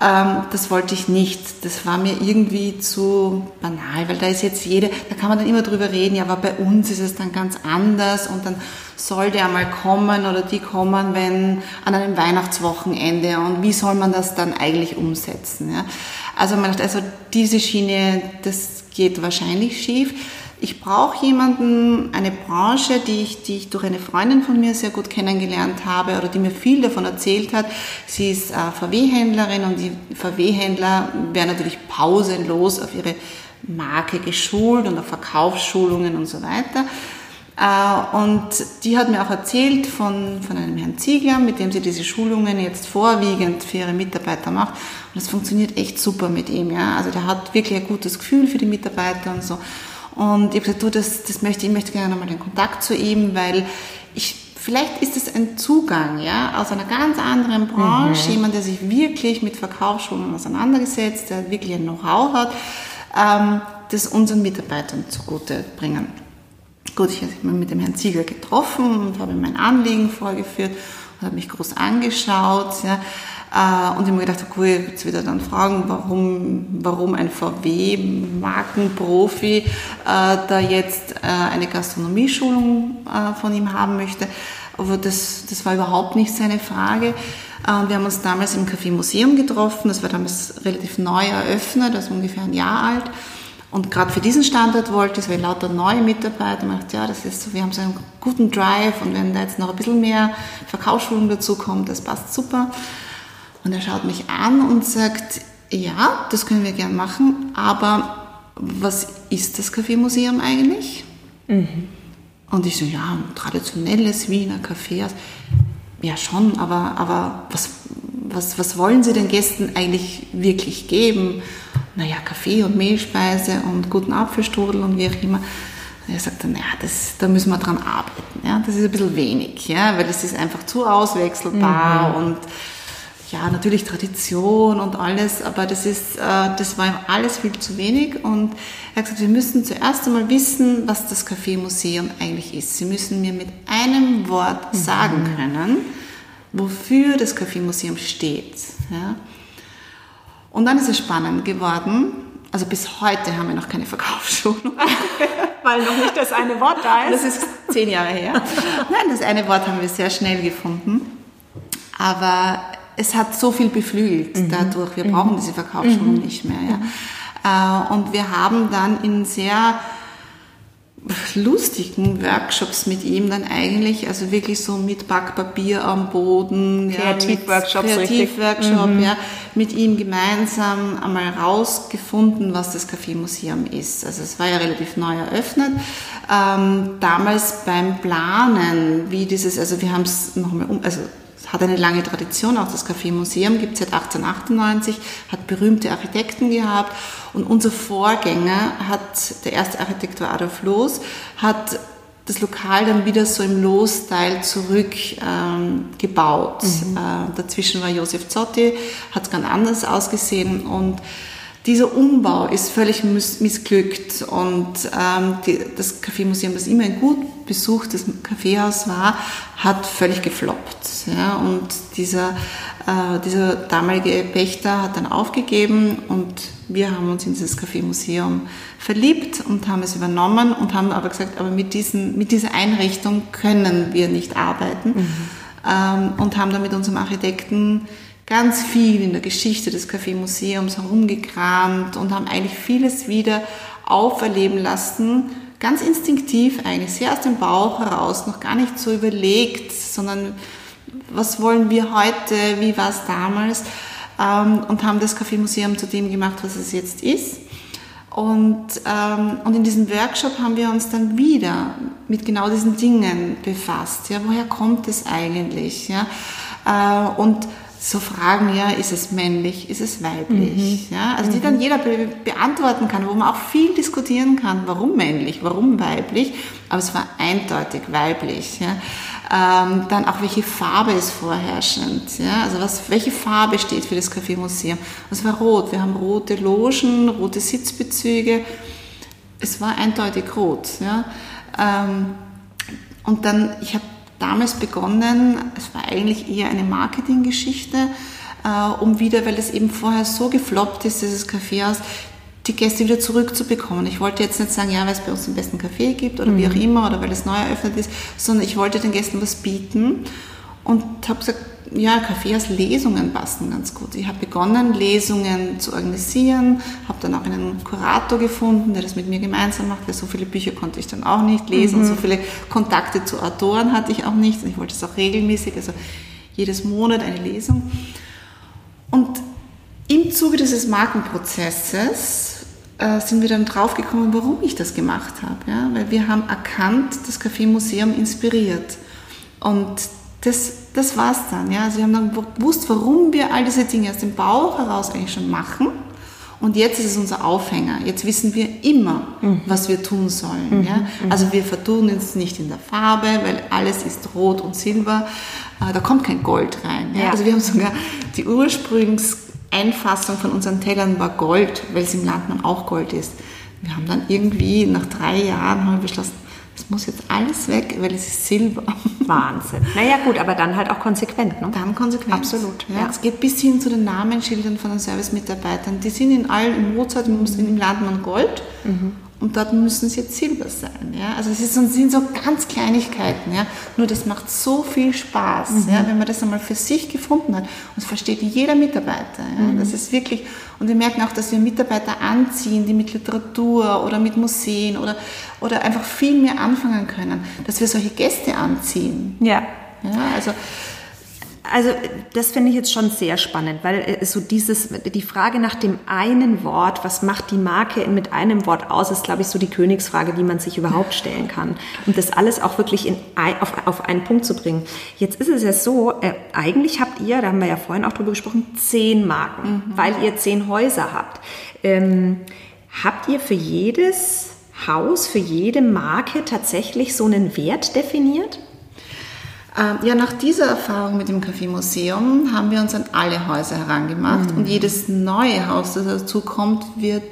Ähm, das wollte ich nicht. Das war mir irgendwie zu banal, weil da ist jetzt jede, da kann man dann immer drüber reden, ja, aber bei uns ist es dann ganz anders und dann soll der mal kommen oder die kommen, wenn an einem Weihnachtswochenende und wie soll man das dann eigentlich umsetzen? Ja? Also man dachte, also diese Schiene, das geht wahrscheinlich schief. Ich brauche jemanden, eine Branche, die ich, die ich durch eine Freundin von mir sehr gut kennengelernt habe oder die mir viel davon erzählt hat. Sie ist äh, VW-Händlerin und die VW-Händler werden natürlich pausenlos auf ihre Marke geschult und auf Verkaufsschulungen und so weiter. Äh, und die hat mir auch erzählt von, von einem Herrn Ziegler, mit dem sie diese Schulungen jetzt vorwiegend für ihre Mitarbeiter macht. Und das funktioniert echt super mit ihm. Ja? Also der hat wirklich ein gutes Gefühl für die Mitarbeiter und so. Und ich habe gesagt, du, das, das möchte, ich möchte gerne nochmal den Kontakt zu ihm, weil ich, vielleicht ist es ein Zugang, ja, aus einer ganz anderen Branche, mhm. jemand, der sich wirklich mit Verkaufsschulungen auseinandergesetzt, der wirklich ein Know-how hat, ähm, das unseren Mitarbeitern zugute bringen. Gut, ich habe mich mit dem Herrn Ziegler getroffen und habe ihm mein Anliegen vorgeführt und habe mich groß angeschaut. Ja. Äh, und ich habe mir gedacht, okay, jetzt wieder dann fragen, warum, warum ein VW-Markenprofi äh, da jetzt äh, eine Gastronomieschulung äh, von ihm haben möchte. Aber das, das war überhaupt nicht seine Frage. Wir haben uns damals im Café Museum getroffen. Das war damals relativ neu eröffnet, also ungefähr ein Jahr alt. Und gerade für diesen Standort wollte ich, weil lauter neue Mitarbeiter, man dachte, ja, das ist so, wir haben so einen guten Drive und wenn da jetzt noch ein bisschen mehr Verkaufsschulung dazu kommt, das passt super. Und er schaut mich an und sagt, ja, das können wir gern machen, aber was ist das Kaffeemuseum eigentlich? Mhm. Und ich so, ja, ein traditionelles Wiener Café. Ja, schon, aber, aber was, was, was wollen Sie den Gästen eigentlich wirklich geben? Naja, Kaffee und Mehlspeise und guten Apfelstrudel und wie auch immer. Und er sagt dann, ja, das, da müssen wir dran arbeiten. Ja, das ist ein bisschen wenig, ja, weil es ist einfach zu auswechselbar mhm. und ja, natürlich Tradition und alles, aber das ist, äh, das war ihm alles viel zu wenig und er hat gesagt, wir müssen zuerst einmal wissen, was das Kaffeemuseum eigentlich ist. Sie müssen mir mit einem Wort sagen können, wofür das Kaffeemuseum steht. Ja. Und dann ist es spannend geworden. Also bis heute haben wir noch keine Verkaufsschulung.
Weil noch nicht das eine Wort da ist.
Das ist zehn Jahre her. Nein, das eine Wort haben wir sehr schnell gefunden. Aber es hat so viel beflügelt mhm. dadurch. Wir brauchen diese Verkaufsschulung mhm. nicht mehr. Ja. Äh, und wir haben dann in sehr lustigen Workshops mit ihm dann eigentlich, also wirklich so mit Backpapier am Boden,
Kreativworkshops,
ja, Kreativworkshop, mhm. ja, mit ihm gemeinsam einmal rausgefunden, was das Kaffeemuseum ist. Also es war ja relativ neu eröffnet. Ähm, damals beim Planen, wie dieses, also wir haben es nochmal um, also hat eine lange Tradition, auch das Café Museum gibt es seit 1898, hat berühmte Architekten gehabt und unser Vorgänger hat, der erste Architekt war Adolf Loos, hat das Lokal dann wieder so im Loos-Style zurückgebaut. Ähm, mhm. äh, dazwischen war Josef Zotti, hat es ganz anders ausgesehen und dieser Umbau ist völlig missglückt und ähm, die, das Kaffeemuseum, das immer ein gut besuchtes Kaffeehaus war, hat völlig gefloppt. Ja? Und dieser, äh, dieser damalige Pächter hat dann aufgegeben und wir haben uns in dieses Kaffeemuseum verliebt und haben es übernommen und haben aber gesagt, aber mit, diesen, mit dieser Einrichtung können wir nicht arbeiten mhm. ähm, und haben dann mit unserem Architekten ganz viel in der Geschichte des Kaffeemuseums herumgekramt und haben eigentlich vieles wieder auferleben lassen, ganz instinktiv eigentlich, sehr aus dem Bauch heraus, noch gar nicht so überlegt, sondern was wollen wir heute, wie war es damals ähm, und haben das Kaffeemuseum zu dem gemacht, was es jetzt ist. Und, ähm, und in diesem Workshop haben wir uns dann wieder mit genau diesen Dingen befasst. Ja, woher kommt es eigentlich? Ja? Äh, und so Fragen, ja, ist es männlich, ist es weiblich, mhm. ja, also die dann jeder be beantworten kann, wo man auch viel diskutieren kann, warum männlich, warum weiblich, aber es war eindeutig weiblich, ja. Ähm, dann auch welche Farbe ist vorherrschend, ja, also was, welche Farbe steht für das Kaffeemuseum. Es war rot, wir haben rote Logen, rote Sitzbezüge, es war eindeutig rot, ja. Ähm, und dann, ich habe damals begonnen, es war eigentlich eher eine Marketinggeschichte, äh, um wieder, weil es eben vorher so gefloppt ist, dieses Kaffeehaus, die Gäste wieder zurückzubekommen. Ich wollte jetzt nicht sagen, ja, weil es bei uns den besten Kaffee gibt oder mhm. wie auch immer oder weil es neu eröffnet ist, sondern ich wollte den Gästen was bieten und habe gesagt, ja, Kaffeehauslesungen passen ganz gut. Ich habe begonnen, Lesungen zu organisieren, habe dann auch einen Kurator gefunden, der das mit mir gemeinsam macht, weil so viele Bücher konnte ich dann auch nicht lesen mhm. so viele Kontakte zu Autoren hatte ich auch nicht. Und ich wollte es auch regelmäßig, also jedes Monat eine Lesung. Und im Zuge dieses Markenprozesses äh, sind wir dann draufgekommen, warum ich das gemacht habe. Ja? Weil wir haben erkannt, das Kaffeemuseum inspiriert. Und das, das war's dann. Ja. Sie haben dann gewusst, warum wir all diese Dinge aus dem Bauch heraus eigentlich schon machen. Und jetzt ist es unser Aufhänger. Jetzt wissen wir immer, mhm. was wir tun sollen. Mhm. Ja? Mhm. Also wir vertun uns nicht in der Farbe, weil alles ist rot und silber. Da kommt kein Gold rein. Ja? Ja. Also wir haben sogar die Ursprungseinfassung von unseren Tellern war Gold, weil es im Landmann auch Gold ist. Wir haben dann irgendwie nach drei Jahren haben wir beschlossen, es muss jetzt alles weg, weil es ist Silber.
Wahnsinn. Naja gut, aber dann halt auch konsequent. Ne?
Dann konsequent.
Absolut.
Ja, ja. Es geht bis hin zu den Namensschildern von den Servicemitarbeitern. Die sind in allen, im Mozart, im, im Landmann Gold. Mhm und dort müssen es jetzt Silber sein. Ja? Also es ist, sind so ganz Kleinigkeiten. Ja? Nur das macht so viel Spaß, mhm. ja? wenn man das einmal für sich gefunden hat. Und das versteht jeder Mitarbeiter. Ja? Mhm. Das ist wirklich, und wir merken auch, dass wir Mitarbeiter anziehen, die mit Literatur oder mit Museen oder, oder einfach viel mehr anfangen können, dass wir solche Gäste anziehen.
Ja.
Ja, also
also das finde ich jetzt schon sehr spannend, weil äh, so dieses, die Frage nach dem einen Wort, was macht die Marke mit einem Wort aus, ist, glaube ich, so die Königsfrage, die man sich überhaupt stellen kann. Und das alles auch wirklich in, auf, auf einen Punkt zu bringen. Jetzt ist es ja so, äh, eigentlich habt ihr, da haben wir ja vorhin auch drüber gesprochen, zehn Marken, mhm. weil ihr zehn Häuser habt. Ähm, habt ihr für jedes Haus, für jede Marke tatsächlich so einen Wert definiert?
Ähm, ja, nach dieser Erfahrung mit dem Kaffeemuseum haben wir uns an alle Häuser herangemacht mhm. und jedes neue Haus, das dazu kommt, wird,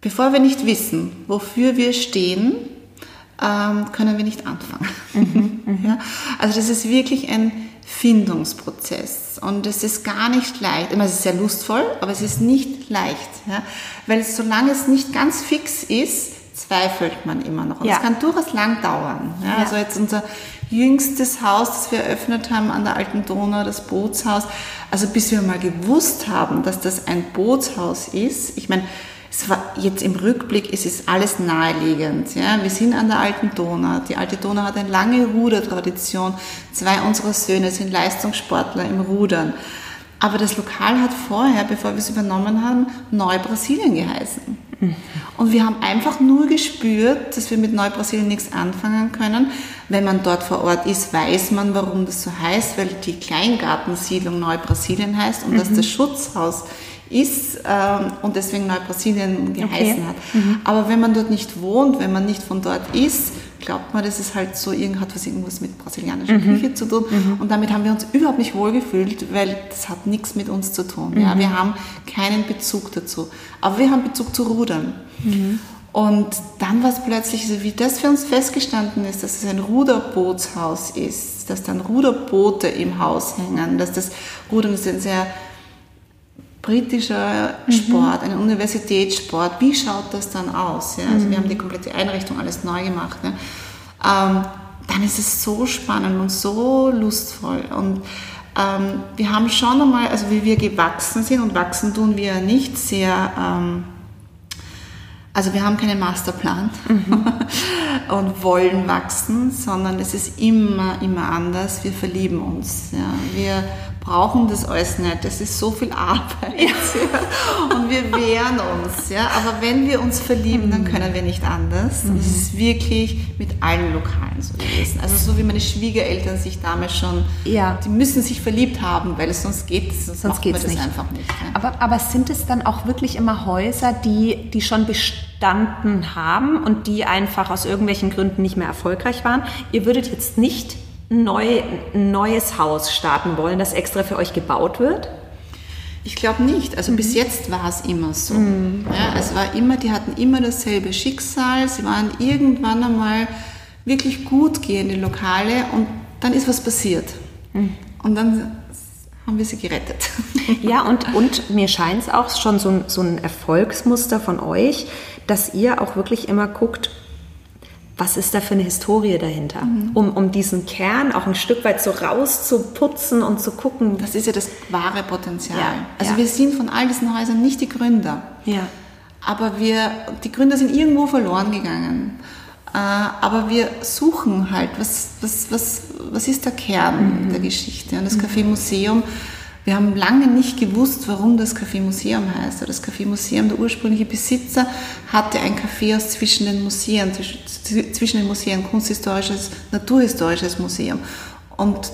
bevor wir nicht wissen, wofür wir stehen, ähm, können wir nicht anfangen. Mhm, mhm. ja? Also das ist wirklich ein Findungsprozess und es ist gar nicht leicht. Immer, es ist sehr lustvoll, aber es ist nicht leicht, ja? weil solange es nicht ganz fix ist, zweifelt man immer noch. Und ja. das kann durchaus lang dauern. Ja? ja? Also jetzt unser jüngstes Haus, das wir eröffnet haben an der Alten Donau, das Bootshaus. Also bis wir mal gewusst haben, dass das ein Bootshaus ist. Ich meine, es war jetzt im Rückblick, es ist alles naheliegend. Ja? Wir sind an der Alten Donau. Die Alte Donau hat eine lange Rudertradition. Zwei unserer Söhne sind Leistungssportler im Rudern. Aber das Lokal hat vorher, bevor wir es übernommen haben, Neu-Brasilien geheißen. Und wir haben einfach nur gespürt, dass wir mit Neubrasilien nichts anfangen können. Wenn man dort vor Ort ist, weiß man, warum das so heißt, weil die Kleingartensiedlung Neubrasilien heißt und mhm. dass das Schutzhaus ist ähm, und deswegen Neubrasilien geheißen okay. hat. Mhm. Aber wenn man dort nicht wohnt, wenn man nicht von dort ist, glaubt man, das ist halt so, hat was irgendwas mit brasilianischer mhm. Küche zu tun. Mhm. Und damit haben wir uns überhaupt nicht wohlgefühlt, weil das hat nichts mit uns zu tun. Mhm. Ja, wir haben keinen Bezug dazu. Aber wir haben Bezug zu Rudern. Mhm. Und dann war es plötzlich, so wie das für uns festgestanden ist, dass es ein Ruderbootshaus ist, dass dann Ruderboote im Haus hängen, dass das Rudern ist ein sehr britischer mhm. Sport, ein Universitätssport. Wie schaut das dann aus? Ja? Also mhm. wir haben die komplette Einrichtung alles neu gemacht. Ja? Ähm, dann ist es so spannend und so lustvoll. Und ähm, wir haben schon einmal, also wie wir gewachsen sind, und wachsen tun wir nicht sehr, ähm, also wir haben keinen Masterplan mhm. und wollen wachsen, sondern es ist immer, immer anders. Wir verlieben uns. Ja. Wir brauchen das alles nicht. Das ist so viel Arbeit. Ja. Ja. Und wir wehren uns. Ja. Aber wenn wir uns verlieben, dann können wir nicht anders. Mhm. Und es ist wirklich mit allen Lokalen so gewesen. Also so wie meine Schwiegereltern sich damals schon, ja. die müssen sich verliebt haben, weil es sonst geht, sonst, sonst nicht. einfach nicht. Ja.
Aber, aber sind es dann auch wirklich immer Häuser, die, die schon bestanden haben und die einfach aus irgendwelchen Gründen nicht mehr erfolgreich waren? Ihr würdet jetzt nicht neu, ein neues Haus starten wollen, das extra für euch gebaut wird?
Ich glaube nicht. Also mhm. bis jetzt war es immer so. Mhm. Ja, es war immer, die hatten immer dasselbe Schicksal. Sie waren irgendwann einmal wirklich gut gehende Lokale und dann ist was passiert. Mhm. Und dann haben wir sie gerettet.
Ja, und, und mir scheint es auch schon so so ein Erfolgsmuster von euch, dass ihr auch wirklich immer guckt, was ist da für eine Historie dahinter? Mhm. Um, um diesen Kern auch ein Stück weit so rauszuputzen und zu gucken.
Das ist ja das wahre Potenzial. Ja, also ja. wir sind von all diesen Häusern nicht die Gründer. Ja. Aber wir, die Gründer sind irgendwo verloren gegangen. Äh, aber wir suchen halt, was, was, was, was ist der Kern mhm. der Geschichte? Und das Café Museum wir haben lange nicht gewusst, warum das Café Museum heißt. Das Café Museum, der ursprüngliche Besitzer, hatte ein Café zwischen den Museen, zwischen den Museen, Kunsthistorisches, Naturhistorisches Museum. Und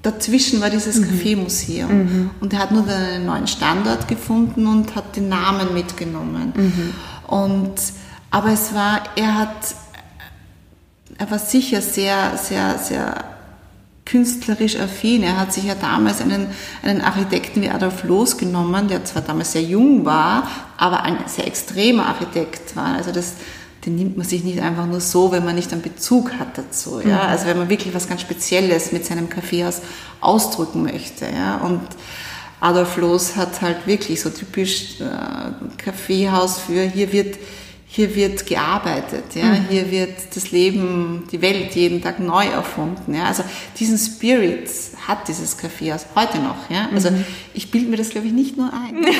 dazwischen war dieses mhm. Café-Museum. Mhm. Und er hat nur einen neuen Standort gefunden und hat den Namen mitgenommen. Mhm. Und, aber es war, er hat, er war sicher sehr, sehr, sehr künstlerisch affin. Er hat sich ja damals einen, einen Architekten wie Adolf Loos genommen, der zwar damals sehr jung war, aber ein sehr extremer Architekt war. Also das, den nimmt man sich nicht einfach nur so, wenn man nicht einen Bezug hat dazu. Ja? Mhm. Also wenn man wirklich was ganz Spezielles mit seinem Kaffeehaus ausdrücken möchte. Ja? Und Adolf Loos hat halt wirklich so typisch äh, Kaffeehaus für, hier wird hier wird gearbeitet, ja, mhm. hier wird das Leben, die Welt jeden Tag neu erfunden, ja. Also diesen Spirit hat dieses Café aus heute noch, ja. Also mhm. ich bilde mir das glaube ich nicht nur ein.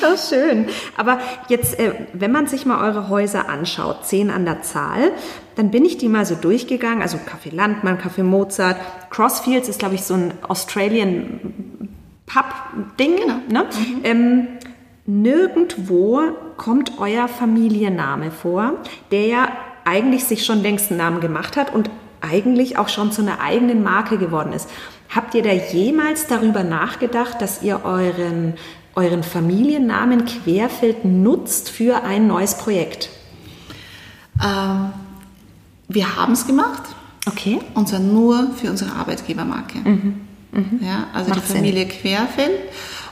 so schön. Aber jetzt, äh, wenn man sich mal eure Häuser anschaut, zehn an der Zahl, dann bin ich die mal so durchgegangen. Also Café Landmann, Café Mozart, Crossfields ist glaube ich so ein Australian Pub-Ding. Genau. Ne? Mhm. Ähm, Nirgendwo kommt euer Familienname vor, der ja eigentlich sich schon längst einen Namen gemacht hat und eigentlich auch schon zu einer eigenen Marke geworden ist. Habt ihr da jemals darüber nachgedacht, dass ihr euren, euren Familiennamen Querfeld nutzt für ein neues Projekt?
Ähm, wir haben es gemacht.
Okay.
Und zwar nur für unsere Arbeitgebermarke.
Mhm.
Ja, also
Macht
die Familie Querfeld.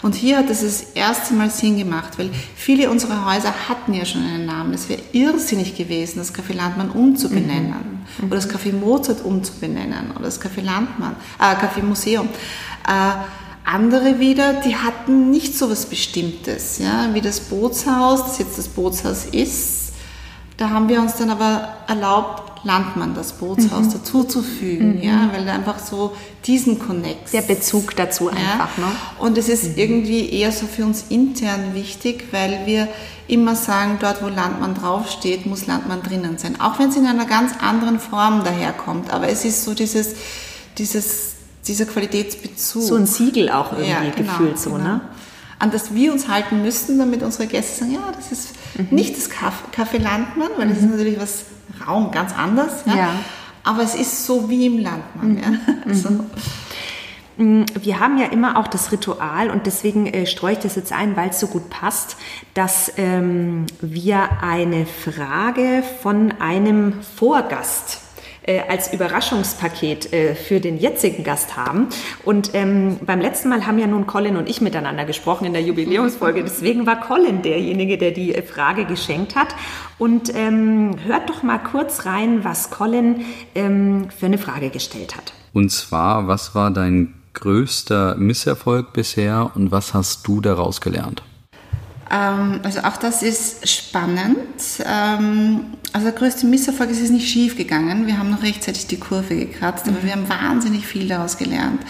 Und hier hat es das erste Mal Sinn gemacht, weil viele unserer Häuser hatten ja schon einen Namen. Es wäre irrsinnig gewesen, das Café Landmann umzubenennen oder das Café Mozart umzubenennen oder das Café Landmann, äh, Café Museum. Äh, andere wieder, die hatten nicht so was Bestimmtes, ja, wie das Bootshaus, das jetzt das Bootshaus ist. Da haben wir uns dann aber erlaubt, Landmann das Bootshaus
Mhm.
dazuzufügen, ja, weil einfach so diesen Connex.
Der Bezug dazu einfach,
ja.
ne?
Und es ist irgendwie eher so für uns intern wichtig, weil wir immer sagen, dort wo Landmann draufsteht, muss Landmann drinnen sein. Auch wenn es in einer ganz anderen Form daherkommt. Aber es ist so dieses, dieses, dieser Qualitätsbezug.
So ein Siegel auch irgendwie
Ja, genau,
gefühlt so,
genau.
ne?
An das wir uns halten müssen, damit unsere Gäste sagen, ja, das ist
Mhm.
nicht das Kaff- Café Landmann, weil das ist natürlich was Raum ganz anders. Ja?
Ja.
Aber es ist so wie im Landmann.
Mhm.
Ja? Also,
Wir haben ja immer auch das Ritual und deswegen äh, streue ich das jetzt ein, weil es so gut passt, dass ähm, wir eine Frage von einem Vorgast äh, als Überraschungspaket äh, für den jetzigen Gast haben. Und ähm, beim letzten Mal haben ja nun Colin und ich miteinander gesprochen in der Jubiläumsfolge. Deswegen war Colin derjenige, der die äh, Frage geschenkt hat. Und ähm, hört doch mal kurz rein, was Colin ähm, für eine Frage gestellt hat.
Und zwar, was war dein größter Misserfolg bisher und was hast du daraus gelernt?
Ähm, also auch das ist spannend. Ähm, also der größte Misserfolg ist es ist nicht schief gegangen. Wir haben noch rechtzeitig die Kurve gekratzt, aber wir haben wahnsinnig viel daraus gelernt.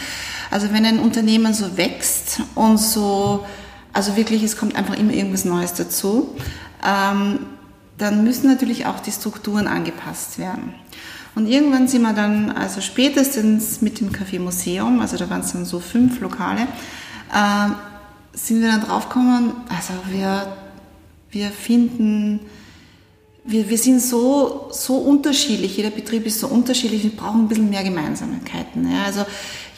Also wenn ein Unternehmen so wächst und so, also wirklich, es kommt einfach immer irgendwas Neues dazu, ähm, dann müssen natürlich auch die Strukturen angepasst werden. Und irgendwann sind wir dann, also spätestens mit dem Café Museum, also da waren es dann so fünf Lokale, sind wir dann draufgekommen, also wir, wir finden, wir, wir sind so, so unterschiedlich, jeder Betrieb ist so unterschiedlich, wir brauchen ein bisschen mehr Gemeinsamkeiten. Ja? Also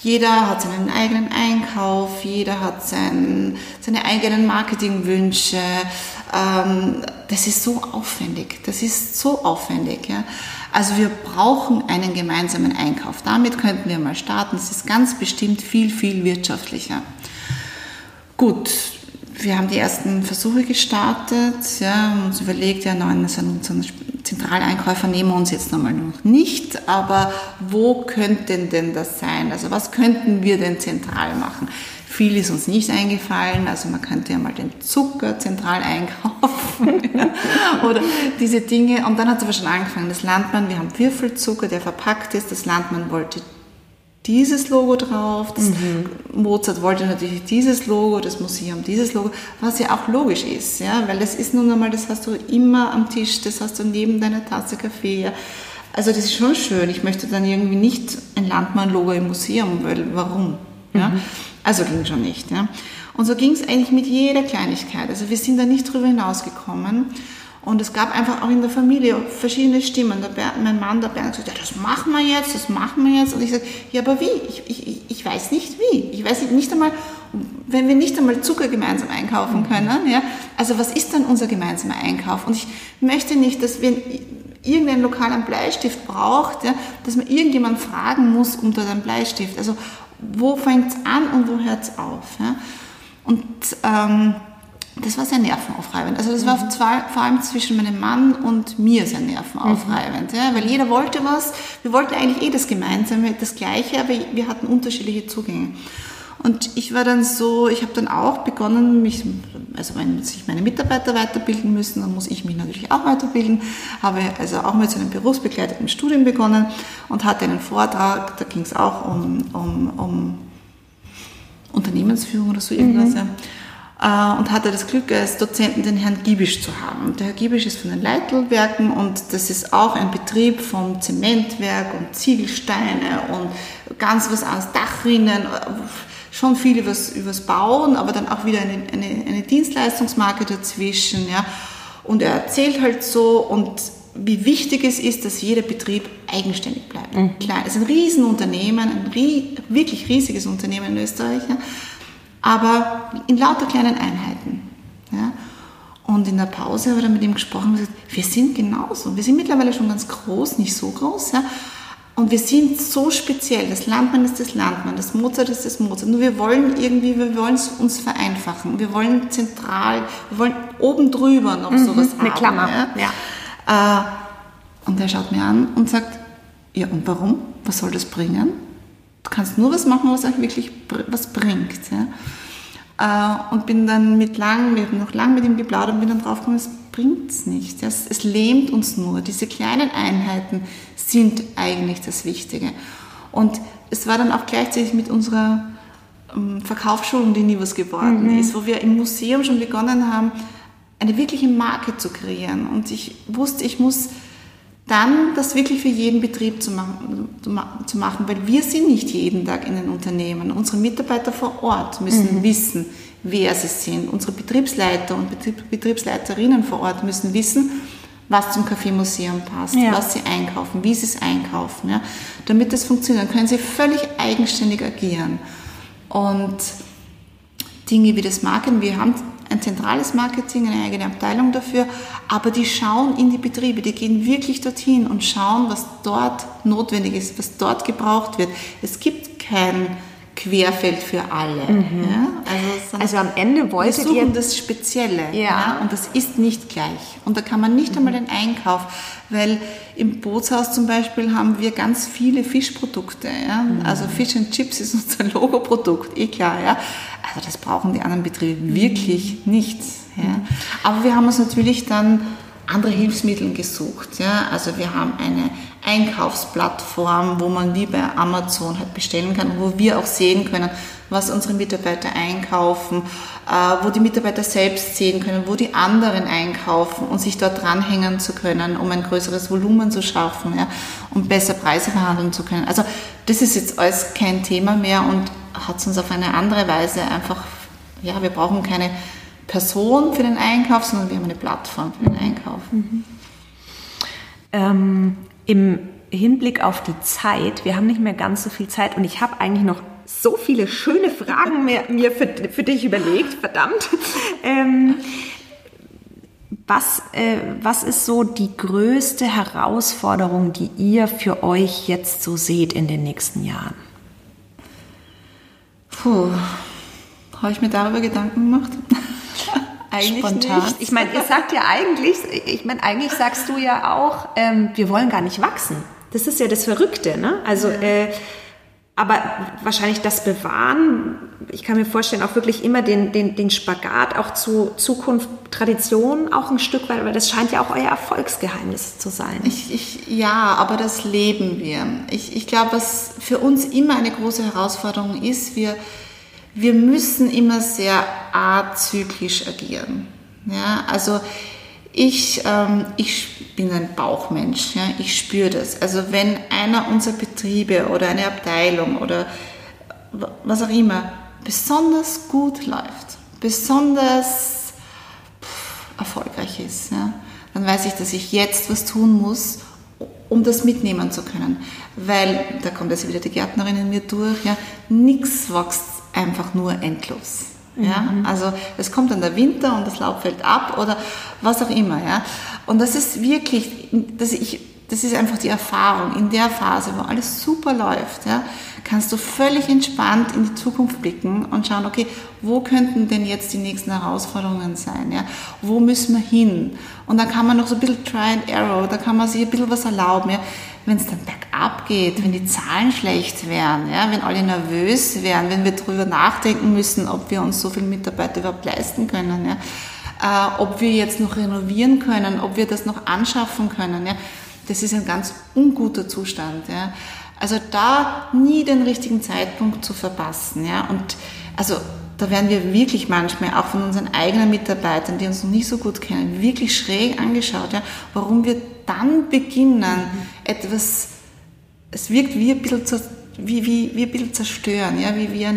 jeder hat seinen eigenen Einkauf, jeder hat sein, seine eigenen Marketingwünsche. Ähm, das ist so aufwendig, das ist so aufwendig. Ja? Also wir brauchen einen gemeinsamen Einkauf. Damit könnten wir mal starten. Das ist ganz bestimmt viel, viel wirtschaftlicher. Gut, wir haben die ersten Versuche gestartet, ja, uns überlegt, ja, nein, einen Zentraleinkäufer nehmen wir uns jetzt nochmal noch nicht, aber wo könnten denn das sein? Also was könnten wir denn zentral machen? Viel ist uns nicht eingefallen, also man könnte ja mal den Zucker zentral einkaufen oder diese Dinge. Und dann hat es aber schon angefangen, das Landmann, wir haben Würfelzucker, der verpackt ist, das Landmann wollte dieses Logo drauf, das Mozart wollte natürlich dieses Logo, das Museum dieses Logo, was ja auch logisch ist, ja, weil das ist nun einmal, das hast du immer am Tisch, das hast du neben deiner Tasse Kaffee, ja. Also das ist schon schön. Ich möchte dann irgendwie nicht ein Landmann-Logo im Museum, weil warum? Ja? Also ging schon nicht. Ja? Und so ging es eigentlich mit jeder Kleinigkeit. Also wir sind da nicht drüber hinausgekommen. Und es gab einfach auch in der Familie verschiedene Stimmen. Bernd, mein Mann, der Bernd, gesagt, ja, das machen wir jetzt, das machen wir jetzt. Und ich sage, ja, aber wie? Ich, ich, ich weiß nicht wie. Ich weiß nicht einmal, wenn wir nicht einmal Zucker gemeinsam einkaufen können. Ja? Also was ist dann unser gemeinsamer Einkauf? Und ich möchte nicht, dass wenn irgendein Lokal einen Bleistift braucht, ja, dass man irgendjemand fragen muss dort einen Bleistift. Also wo fängt es an und wo hört es auf? Ja? Und ähm, das war sehr nervenaufreibend. Also das war zwar, vor allem zwischen meinem Mann und mir sehr nervenaufreibend, ja, weil jeder wollte was. Wir wollten eigentlich eh das Gemeinsame, das Gleiche, aber wir hatten unterschiedliche Zugänge. Und ich war dann so, ich habe dann auch begonnen, mich, also wenn sich meine Mitarbeiter weiterbilden müssen, dann muss ich mich natürlich auch weiterbilden. Habe also auch mit so einem berufsbegleiteten Studium begonnen und hatte einen Vortrag, da ging es auch um, um, um Unternehmensführung oder so irgendwas. Ja und hatte das Glück, als Dozenten den Herrn Giebisch zu haben. Und der Herr Giebisch ist von den Leitelwerken und das ist auch ein Betrieb vom Zementwerk und Ziegelsteine und ganz was anderes, Dachrinnen, schon viel übers, übers Bauen, aber dann auch wieder eine, eine, eine Dienstleistungsmarke dazwischen. Ja. Und er erzählt halt so und wie wichtig es ist, dass jeder Betrieb eigenständig bleibt. Mhm. Klar, es ist ein Riesenunternehmen, ein rie wirklich riesiges Unternehmen in Österreich. Ja aber in lauter kleinen Einheiten. Ja? Und in der Pause habe ich dann mit ihm gesprochen und gesagt, wir sind genauso. Wir sind mittlerweile schon ganz groß, nicht so groß. Ja? Und wir sind so speziell. Das Landmann ist das Landmann, das Mozart ist das Mozart. Nur wir wollen irgendwie, wir wollen es uns vereinfachen. Wir wollen zentral, wir wollen oben drüber noch mhm, sowas
eine haben. Klammer.
Ja. ja. Äh, und er schaut mir an und sagt, ja und warum? Was soll das bringen? Du kannst nur was machen, was euch wirklich was bringt. Ja? Äh, und bin dann mit lang, wir haben noch lang mit ihm geplaudert und bin dann draufgekommen, es bringt es nicht. Es, es lähmt uns nur. Diese kleinen Einheiten sind eigentlich das Wichtige. Und es war dann auch gleichzeitig mit unserer ähm, Verkaufsschulung, die nie was geworden mhm. ist, wo wir im Museum schon begonnen haben, eine wirkliche Marke zu kreieren. Und ich wusste, ich muss dann das wirklich für jeden Betrieb zu machen, zu machen, weil wir sind nicht jeden Tag in den Unternehmen. Unsere Mitarbeiter vor Ort müssen mhm. wissen, wer sie sind. Unsere Betriebsleiter und Betriebsleiterinnen vor Ort müssen wissen, was zum Kaffeemuseum passt, ja. was sie einkaufen, wie sie es einkaufen. Ja. Damit das funktioniert, können sie völlig eigenständig agieren. Und Dinge wie das Marketing, wir haben ein zentrales Marketing, eine eigene Abteilung dafür, aber die schauen in die Betriebe, die gehen wirklich dorthin und schauen, was dort notwendig ist, was dort gebraucht wird. Es gibt kein Querfeld für alle. Mhm. Ja?
Also, also, am Ende wolltet
wir suchen ihr das Spezielle ja. ja. und das ist nicht gleich. Und da kann man nicht mhm. einmal den Einkauf, weil im Bootshaus zum Beispiel haben wir ganz viele Fischprodukte. Ja? Mhm. Also Fish and Chips ist unser Logoprodukt, eh klar. Ja? Also das brauchen die anderen Betriebe mhm. wirklich nicht. Ja? Aber wir haben uns natürlich dann andere Hilfsmittel gesucht. Ja? Also wir haben eine Einkaufsplattform, wo man wie bei Amazon halt bestellen kann, wo wir auch sehen können, was unsere Mitarbeiter einkaufen, äh, wo die Mitarbeiter selbst sehen können, wo die anderen einkaufen und sich dort dranhängen zu können, um ein größeres Volumen zu schaffen, ja, um besser Preise verhandeln zu können. Also das ist jetzt alles kein Thema mehr und hat uns auf eine andere Weise einfach, ja, wir brauchen keine Person für den Einkauf, sondern wir haben eine Plattform für den Einkauf. Mhm.
Ähm, Im Hinblick auf die Zeit, wir haben nicht mehr ganz so viel Zeit und ich habe eigentlich noch so viele schöne Fragen mir, mir für, für dich überlegt, verdammt. Ähm, was, äh, was ist so die größte Herausforderung, die ihr für euch jetzt so seht in den nächsten Jahren?
Puh, habe ich mir darüber Gedanken gemacht?
eigentlich Spontan. nicht. Ich meine, ihr sagt ja eigentlich, ich meine, eigentlich sagst du ja auch, ähm, wir wollen gar nicht wachsen. Das ist ja das Verrückte, ne? Also, äh, aber wahrscheinlich das Bewahren, ich kann mir vorstellen, auch wirklich immer den, den, den Spagat auch zu Zukunft, Tradition auch ein Stück weit, weil das scheint ja auch euer Erfolgsgeheimnis zu sein.
Ich, ich, ja, aber das leben wir. Ich, ich glaube, was für uns immer eine große Herausforderung ist, wir, wir müssen immer sehr azyklisch agieren. Ja, also ich, ähm, ich bin ein Bauchmensch, ja, ich spüre das. Also wenn einer unserer Betriebe oder eine Abteilung oder was auch immer besonders gut läuft, besonders pff, erfolgreich ist, ja, dann weiß ich, dass ich jetzt was tun muss, um das mitnehmen zu können. Weil, da kommt also wieder die Gärtnerin in mir durch, ja, nichts wächst einfach nur endlos. Ja? Mhm. Also es kommt dann der Winter und das Laub fällt ab oder was auch immer. Ja? Und das ist wirklich, das, ich, das ist einfach die Erfahrung. In der Phase, wo alles super läuft, ja, kannst du völlig entspannt in die Zukunft blicken und schauen, okay, wo könnten denn jetzt die nächsten Herausforderungen sein? Ja? Wo müssen wir hin? Und dann kann man noch so ein bisschen Try and Arrow, da kann man sich ein bisschen was erlauben. Ja? Wenn es dann bergab geht, wenn die Zahlen schlecht wären, ja, wenn alle nervös wären, wenn wir darüber nachdenken müssen, ob wir uns so viele Mitarbeiter überhaupt leisten können, ja, äh, ob wir jetzt noch renovieren können, ob wir das noch anschaffen können. Ja, das ist ein ganz unguter Zustand. Ja. Also da nie den richtigen Zeitpunkt zu verpassen. Ja. Und also da werden wir wirklich manchmal auch von unseren eigenen Mitarbeitern, die uns noch nicht so gut kennen, wirklich schräg angeschaut, ja, warum wir dann beginnen, mhm. etwas, es wirkt wie ein bisschen, wie, wie, wie ein bisschen zerstören, ja, wie, wie ein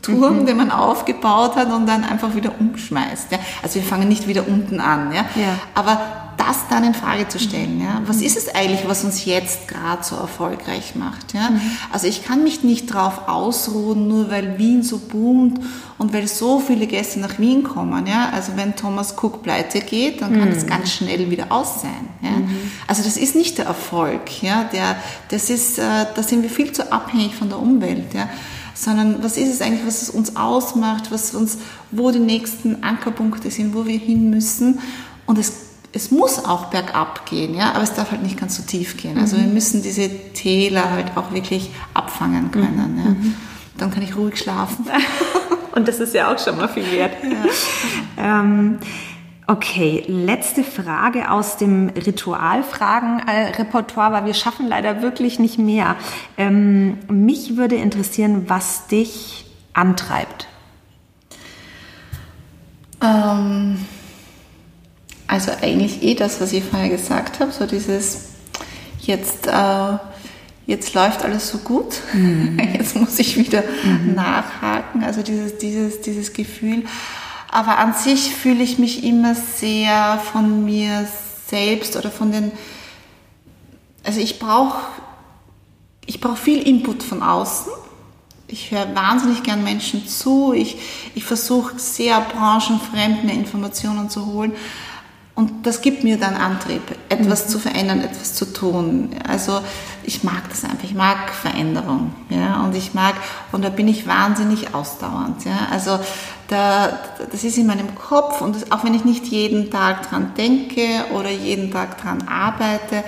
Lego-Turm, mhm. den man aufgebaut hat und dann einfach wieder umschmeißt. Ja. Also wir fangen nicht wieder unten an, ja. ja. aber das dann in Frage zu stellen. Ja? Was ist es eigentlich, was uns jetzt gerade so erfolgreich macht? Ja? Also ich kann mich nicht drauf ausruhen, nur weil Wien so boomt und weil so viele Gäste nach Wien kommen. Ja? Also wenn Thomas Cook pleite geht, dann kann es ganz schnell wieder aus sein. Ja? Also das ist nicht der Erfolg. Ja? Der, das ist, äh, da sind wir viel zu abhängig von der Umwelt. Ja? Sondern was ist es eigentlich, was es uns ausmacht, was uns, wo die nächsten Ankerpunkte sind, wo wir hin müssen. Und es, es muss auch bergab gehen, ja, aber es darf halt nicht ganz so tief gehen. Also wir müssen diese Täler halt auch wirklich abfangen können. Ja. Dann kann ich ruhig schlafen.
Und das ist ja auch schon mal viel wert. Ähm, okay, letzte Frage aus dem Ritualfragen-Repertoire, weil wir schaffen leider wirklich nicht mehr. Ähm, mich würde interessieren, was dich antreibt.
Ähm, also eigentlich eh das, was ich vorher gesagt habe, so dieses jetzt, äh, jetzt läuft alles so gut, jetzt muss ich wieder nachhaken, also dieses, dieses, dieses Gefühl. Aber an sich fühle ich mich immer sehr von mir selbst oder von den, also ich brauche ich brauche viel Input von außen. Ich höre wahnsinnig gern Menschen zu. Ich, ich versuche sehr branchenfremd mir Informationen zu holen. Und das gibt mir dann Antrieb, etwas zu verändern, etwas zu tun. Also ich mag das einfach. Ich mag Veränderung. Ja? Und ich mag, und da bin ich wahnsinnig ausdauernd. Ja? Also da, das ist in meinem Kopf und das, auch wenn ich nicht jeden Tag dran denke oder jeden Tag dran arbeite,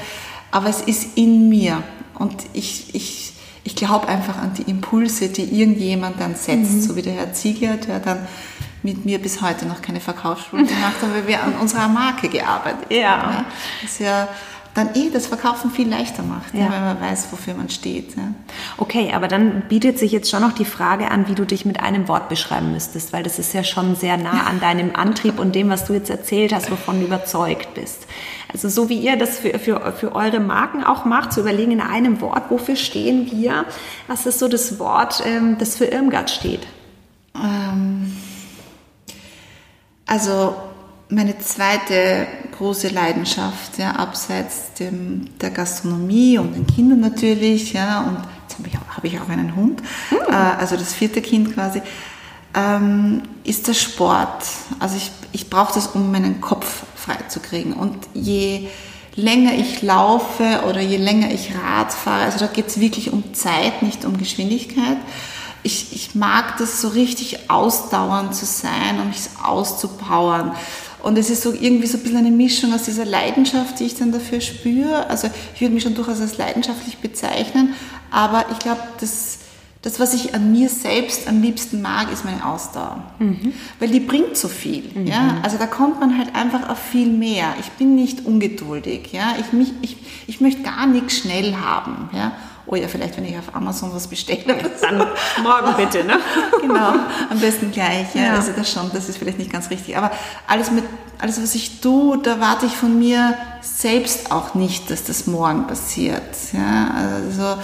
aber es ist in mir. Und ich, ich, ich glaube einfach an die Impulse, die irgendjemand dann setzt, so wie der Herr Ziegler, der dann mit mir bis heute noch keine Verkaufsschule gemacht hat, weil wir an unserer Marke gearbeitet
Ja.
haben. Ja. Das ja dann eh das Verkaufen viel leichter macht, ja.
Ja.
wenn man weiß, wofür man steht. Ja.
Okay, aber dann bietet sich jetzt schon noch die Frage an, wie du dich mit einem Wort beschreiben müsstest, weil das ist ja schon sehr nah an deinem Antrieb und dem, was du jetzt erzählt hast, wovon du überzeugt bist. Also so wie ihr das für, für, für eure Marken auch macht, zu überlegen in einem Wort, wofür stehen wir? Was ist so das Wort, ähm, das für Irmgard steht?
Ähm, also meine zweite große Leidenschaft, ja, abseits dem, der Gastronomie und den Kindern natürlich, ja, und jetzt habe ich, auch- habe ich auch einen Hund, äh, also das vierte Kind quasi, ähm, ist der Sport. Also ich, ich brauche das, um meinen Kopf freizukriegen. Und je länger ich laufe oder je länger ich Rad fahre, also da geht es wirklich um Zeit, nicht um Geschwindigkeit. Ich, ich mag das so richtig ausdauernd zu sein und mich auszupowern. Und es ist so irgendwie so ein bisschen eine Mischung aus dieser Leidenschaft, die ich dann dafür spüre. Also ich würde mich schon durchaus als leidenschaftlich bezeichnen, aber ich glaube, das, das, was ich an mir selbst am liebsten mag, ist meine Ausdauer. Weil die bringt so viel. Ja? Also da kommt man halt einfach auf viel mehr. Ich bin nicht ungeduldig. Ja? Ich, mich, ich, ich möchte gar nichts schnell haben. Ja? Oh ja, vielleicht, wenn ich auf Amazon was bestelle.
Dann morgen bitte, ne?
genau, am besten gleich. Ja.
Ja.
Also das schon, das ist vielleicht nicht ganz richtig. Aber alles, mit, alles, was ich tue, da warte ich von mir selbst auch nicht, dass das morgen passiert. Ja. Also,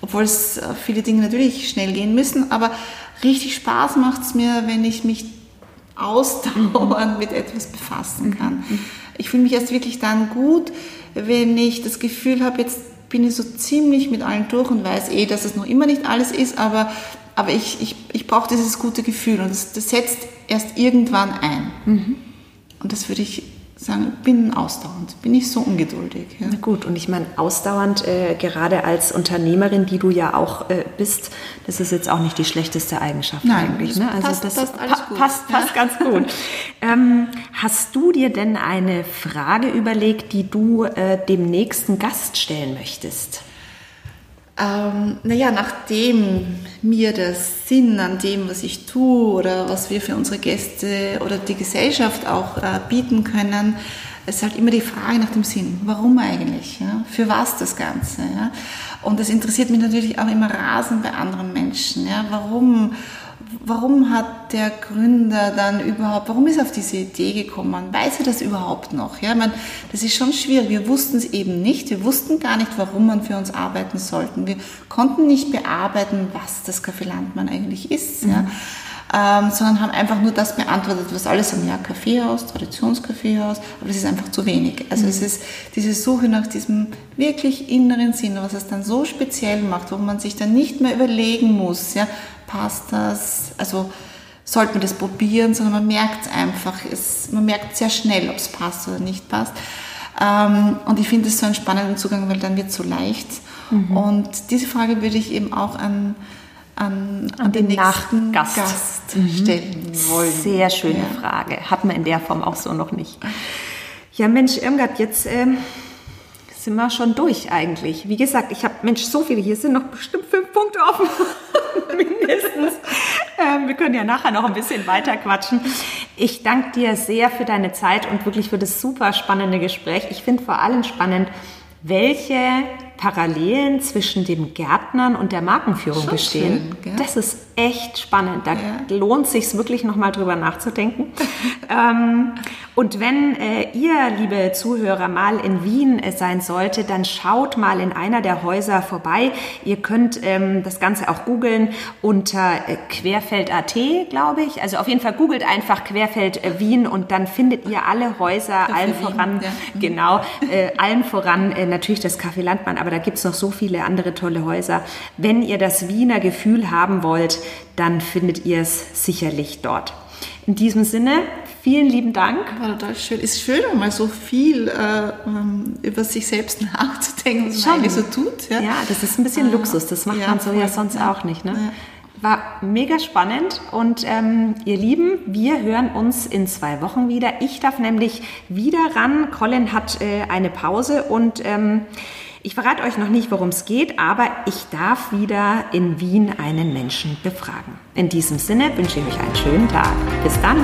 obwohl es viele Dinge natürlich schnell gehen müssen, aber richtig Spaß macht es mir, wenn ich mich ausdauernd mit etwas befassen kann. Ich fühle mich erst wirklich dann gut, wenn ich das Gefühl habe, jetzt bin ich so ziemlich mit allen durch und weiß eh, dass es noch immer nicht alles ist, aber, aber ich, ich, ich brauche dieses gute Gefühl und das, das setzt erst irgendwann ein. Und das würde ich sagen, bin ausdauernd, bin ich so ungeduldig. Ja.
Na gut, und ich meine, ausdauernd, äh, gerade als Unternehmerin, die du ja auch äh, bist, das ist jetzt auch nicht die schlechteste Eigenschaft
Nein,
eigentlich. Ne? Also
passt-
das
passt alles
pa- passt, passt ganz gut. ähm, hast du dir denn eine Frage überlegt, die du äh, dem nächsten Gast stellen möchtest?
Ähm, naja, nachdem mir der Sinn an dem, was ich tue oder was wir für unsere Gäste oder die Gesellschaft auch äh, bieten können, ist halt immer die Frage nach dem Sinn. Warum eigentlich? Ja? Für was das Ganze? Ja? Und das interessiert mich natürlich auch immer rasend bei anderen Menschen. Ja? Warum, warum hat der Gründer dann überhaupt, warum ist er auf diese Idee gekommen? Weiß er das überhaupt noch? Ja, man, das ist schon schwierig. Wir wussten es eben nicht. Wir wussten gar nicht, warum man für uns arbeiten sollten. Wir konnten nicht bearbeiten, was das Café Landmann eigentlich ist. Ja. Ähm, sondern haben einfach nur das beantwortet, was alle sagen, ja, Kaffeehaus, Traditionskaffeehaus, aber das ist einfach zu wenig. Also mhm. es ist diese Suche nach diesem wirklich inneren Sinn, was es dann so speziell macht, wo man sich dann nicht mehr überlegen muss, ja, passt das, also sollte man das probieren, sondern man merkt es einfach, es, man merkt sehr schnell, ob es passt oder nicht passt. Ähm, und ich finde es so einen spannenden Zugang, weil dann wird es so leicht. Mhm. Und diese Frage würde ich eben auch an, an, an, an den, den nächsten Gast, Gast mhm. stellen wollen.
Sehr schöne ja. Frage. Hat man in der Form auch so noch nicht. Ja, Mensch, Irmgard, jetzt ähm, sind wir schon durch eigentlich. Wie gesagt, ich habe, Mensch, so viele, hier sind noch bestimmt fünf Punkte offen. Mindestens. Ähm, wir können ja nachher noch ein bisschen weiter quatschen. Ich danke dir sehr für deine Zeit und wirklich für das super spannende Gespräch. Ich finde vor allem spannend, welche Parallelen zwischen dem Gärtnern und der Markenführung Schon bestehen. Schön, das ist echt spannend. Da ja. lohnt sich wirklich noch mal drüber nachzudenken. ähm, und wenn äh, ihr, liebe Zuhörer, mal in Wien äh, sein sollte, dann schaut mal in einer der Häuser vorbei. Ihr könnt ähm, das Ganze auch googeln unter äh, Querfeld.at, glaube ich. Also auf jeden Fall googelt einfach Querfeld äh, Wien und dann findet ihr alle Häuser, Café allen voran, ja. genau, äh, allen voran äh, natürlich das Café Landmann, aber da gibt's noch so viele andere tolle Häuser. Wenn ihr das Wiener Gefühl haben wollt, dann findet ihr es sicherlich dort. In diesem Sinne, vielen lieben Dank.
War total schön. Ist schön, mal so viel äh, ähm, über sich selbst nachzudenken, was man eigentlich so tut.
Ja? ja, das ist ein bisschen ah, Luxus. Das macht ja, man so voll. ja sonst ja. auch nicht. Ne? War mega spannend und ähm, ihr Lieben, wir hören uns in zwei Wochen wieder. Ich darf nämlich wieder ran. Colin hat äh, eine Pause und ähm, ich verrate euch noch nicht, worum es geht, aber ich darf wieder in Wien einen Menschen befragen. In diesem Sinne wünsche ich euch einen schönen Tag. Bis dann.